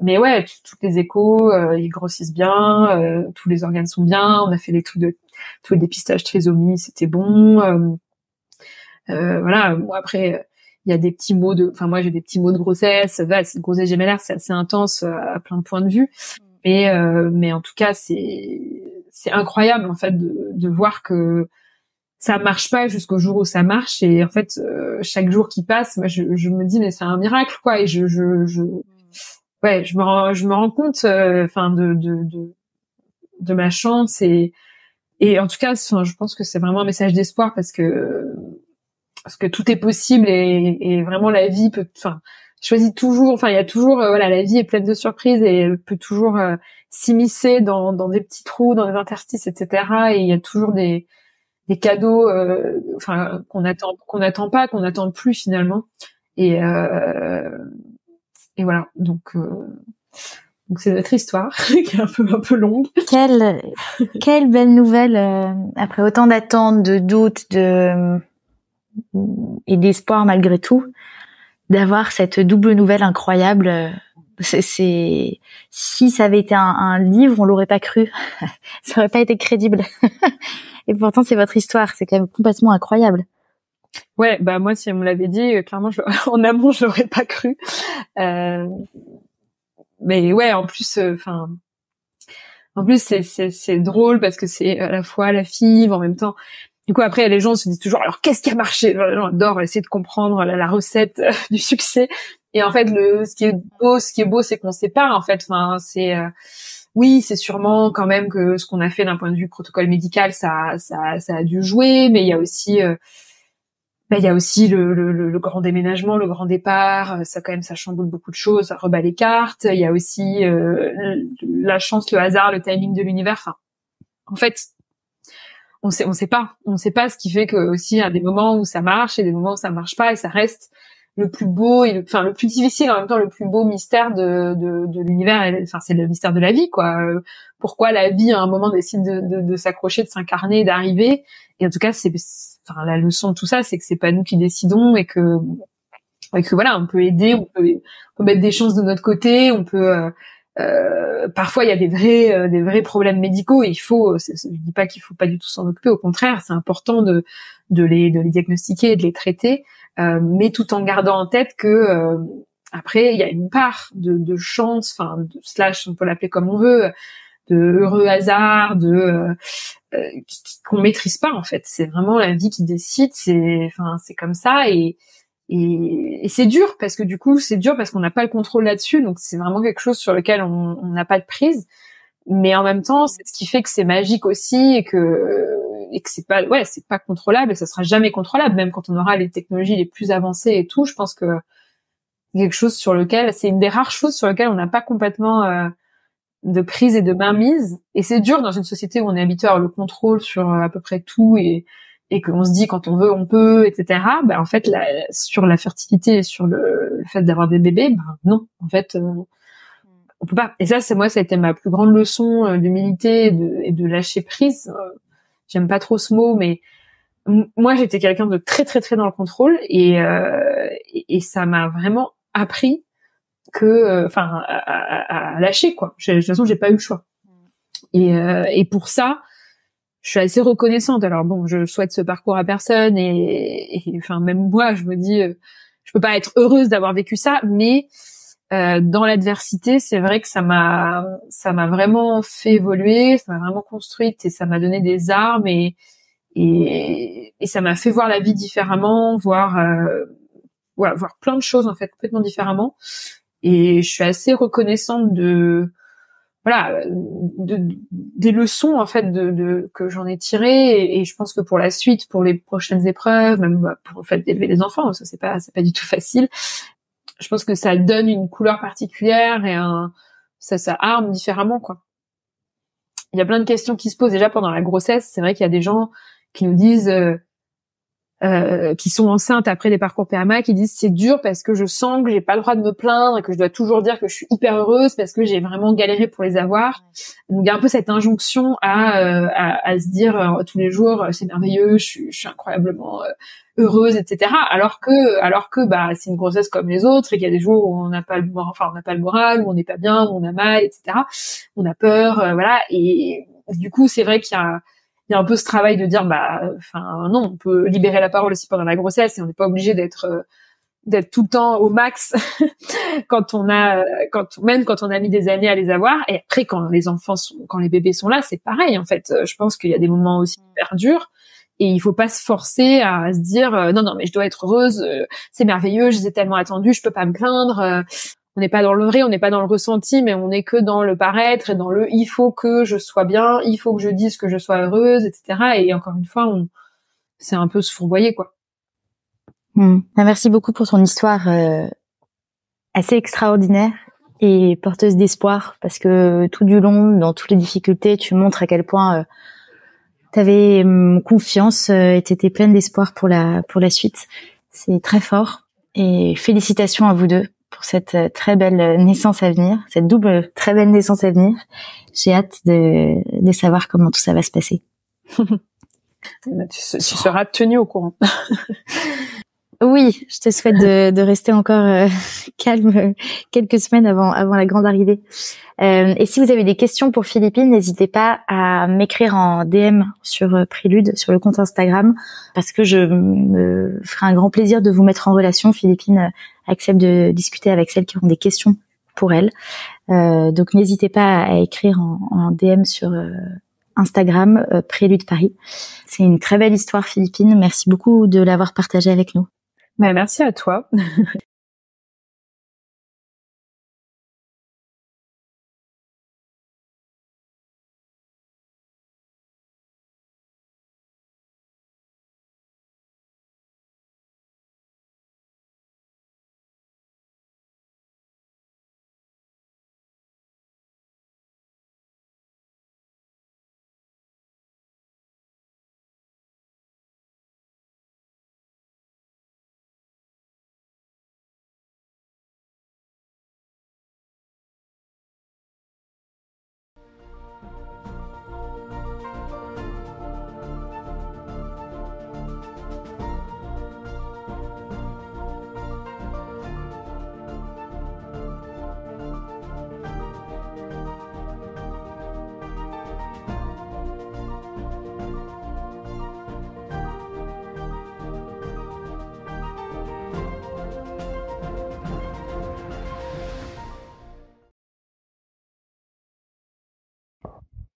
mais ouais, toutes les échos, euh, ils grossissent bien, tous les organes sont bien. On a fait les trucs de tous les dépistages trisomie, c'était bon. voilà. Moi après, il y a des petits mots de, enfin moi j'ai des petits mots de grossesse. C'est grossesse gémellaire, c'est assez intense à plein de points de vue. Mais mais en tout cas, c'est c'est incroyable en fait de, de voir que ça marche pas jusqu'au jour où ça marche. Et en fait euh, chaque jour qui passe moi je, je me dis mais c'est un miracle quoi. Et je je, je ouais je me rends, je me rends compte euh, enfin de, de, de de ma chance. Et et en tout cas je pense que c'est vraiment un message d'espoir parce que parce que tout est possible et, et vraiment la vie peut enfin choisis toujours enfin il y a toujours euh, voilà la vie est pleine de surprises et elle peut toujours s'immiscer dans dans des petits trous dans des interstices etc et il y a toujours des cadeaux euh, enfin qu'on attend qu'on attend pas qu'on attend plus finalement. Et euh, et voilà. Donc euh, donc c'est notre histoire *laughs* qui est un peu un peu longue. Quelle quelle belle nouvelle après autant d'attentes de doutes de et d'espoir malgré tout d'avoir cette double nouvelle incroyable c'est si ça avait été un, un livre on l'aurait pas cru *laughs* ça aurait pas été crédible *laughs* Et pourtant, c'est votre histoire. C'est quand même complètement incroyable. Ouais, bah moi, si on me l'avait dit, euh, clairement, je, *laughs* en amont, je l'aurais pas cru. Euh, mais ouais, en plus, euh, enfin, en plus, c'est drôle parce que c'est à la fois la fibre en même temps. Du coup, après, les gens se disent toujours, alors qu'est-ce qui a marché? Les gens adorent essayer de comprendre la, recette euh, du succès. Et en fait, le ce qui est beau, ce qui est beau, c'est qu'on sait pas. En fait, enfin, c'est oui, c'est sûrement quand même que ce qu'on a fait d'un point de vue protocole médical, ça, ça, ça a dû jouer, mais il y a aussi, euh, bah, il y a aussi le, le, le, grand déménagement, le grand départ. Euh, ça quand même, ça chamboule beaucoup de choses, ça rebat les cartes. Il y a aussi euh, la chance, le hasard, le timing de l'univers. Enfin, en fait, on sait, on sait pas, on sait pas ce qui fait que aussi a des moments où ça marche et des moments où ça marche pas et ça reste le plus beau et le, enfin le plus difficile en même temps le plus beau mystère de, de, de l'univers enfin c'est le mystère de la vie quoi. Euh, pourquoi la vie à un moment décide de, de, de s'accrocher de s'incarner d'arriver? Et en tout cas c'est enfin la leçon de tout ça c'est que c'est pas nous qui décidons et que et que voilà on peut aider on peut, on peut mettre des chances de notre côté on peut euh, euh, parfois il y a des vrais euh, des vrais problèmes médicaux et il faut je dis pas qu'il faut pas du tout s'en occuper au contraire c'est important de de les de les diagnostiquer et de les traiter euh, mais tout en gardant en tête que euh, après il y a une part de, de chance, enfin slash on peut l'appeler comme on veut, de heureux hasard, de euh, euh qu'on maîtrise pas en fait. C'est vraiment la vie qui décide. C'est enfin c'est comme ça et et, et c'est dur parce que du coup c'est dur parce qu'on n'a pas le contrôle là-dessus. Donc c'est vraiment quelque chose sur lequel on n'a pas de prise. Mais en même temps, c'est ce qui fait que c'est magique aussi et que et que c'est pas ouais c'est pas contrôlable et ça sera jamais contrôlable même quand on aura les technologies les plus avancées et tout je pense que quelque chose sur lequel c'est une des rares choses sur lesquelles on n'a pas complètement euh, de prise et de mainmise et c'est dur dans une société où on est habitué à avoir le contrôle sur euh, à peu près tout et et qu'on se dit quand on veut on peut etc ben en fait la, sur la fertilité et sur le, fait d'avoir des bébés ben non en fait euh, on peut pas et ça c'est moi ça a été ma plus grande leçon d'humilité et de, et lâcher prise j'aime pas trop ce mot, mais moi j'étais quelqu'un de très très très dans le contrôle et euh, et, ça m'a vraiment appris que euh, enfin à, lâcher quoi. De toute façon j'ai pas eu le choix. Et euh, et pour ça je suis assez reconnaissante. Alors bon, je souhaite ce parcours à personne et, enfin même moi, je me dis, euh, je peux pas être heureuse d'avoir vécu ça, mais euh, dans l'adversité, c'est vrai que ça m'a ça m'a vraiment fait évoluer, ça m'a vraiment construite et ça m'a donné des armes et et, et ça m'a fait voir la vie différemment, voir euh, voilà, voir plein de choses en fait complètement différemment. Et je suis assez reconnaissante de voilà de, des leçons en fait de, de que j'en ai tirées et, je pense que pour la suite pour les prochaines épreuves même pour le fait d'élever les enfants ça c'est pas c'est pas du tout facile je pense que ça donne une couleur particulière et un, ça, ça arme différemment, quoi. Il y a plein de questions qui se posent déjà pendant la grossesse. C'est vrai qu'il y a des gens qui nous disent, euh, euh, qui sont enceintes après des parcours PMA qui disent c'est dur parce que je sens que j'ai pas le droit de me plaindre et que je dois toujours dire que je suis hyper heureuse parce que j'ai vraiment galéré pour les avoir. Donc il y a un peu cette injonction à, euh, à, à, se dire euh, tous les jours c'est merveilleux, je suis, je suis incroyablement heureuse, etc. Alors que alors que bah c'est une grossesse comme les autres et qu'il y a des jours où on n'a pas le enfin on n'a pas le moral, où on n'est pas bien, où on a mal, etc. On a peur, voilà. Et du coup c'est vrai qu'il y a y a un peu ce travail de dire bah enfin non on peut libérer la parole aussi pendant la grossesse et on n'est pas obligé d'être euh, d'être tout le temps au max *laughs* quand on a quand même quand on a mis des années à les avoir. Et après quand les enfants sont quand les bébés sont là c'est pareil en fait. Je pense qu'il y a des moments aussi hyper durs et il faut pas se forcer à se dire euh, non non mais je dois être heureuse euh, c'est merveilleux je les ai tellement attendus je peux pas me plaindre on n'est pas dans le vrai, on n'est pas dans le ressenti, mais on n'est que dans le paraître et dans le il faut que je sois bien, il faut que je dise que je sois heureuse, etc. Et encore une fois, on, c'est un peu se fourvoyer, quoi. Hmm. Ah, merci beaucoup pour ton histoire euh, assez extraordinaire et porteuse d'espoir, parce que tout du long, dans toutes les difficultés, tu montres à quel point euh, tu avais hum, confiance euh, et tu étais pleine d'espoir pour la pour la suite. C'est très fort et félicitations à vous deux pour cette euh, très belle naissance à venir, cette double très belle naissance à venir. J'ai hâte de, de savoir comment tout ça va se passer. *laughs* tu, seras tenu au courant. *laughs* Oui, je te souhaite de, *laughs* de rester encore euh, *laughs* calme quelques semaines avant avant la grande arrivée. Euh, et si vous avez des questions pour Philippine, n'hésitez pas à m'écrire en DM sur euh, Prélude, sur le compte Instagram, parce que je me ferai un grand plaisir de vous mettre en relation. Philippine euh, accepte de discuter avec celles qui ont des questions pour elle. Euh, donc n'hésitez pas à écrire en, en DM sur Instagram Prélude Paris. C'est une très belle histoire Philippine. Merci beaucoup de l'avoir partagée avec nous. Bah, merci à toi. *laughs*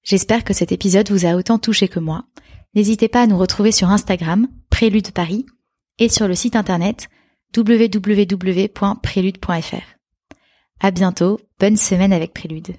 J'espère que cet épisode vous a autant touché que moi. N'hésitez pas à nous retrouver sur Instagram, Prélude Paris, et sur le site internet www.prélude.fr. À bientôt, bonne semaine avec Prélude.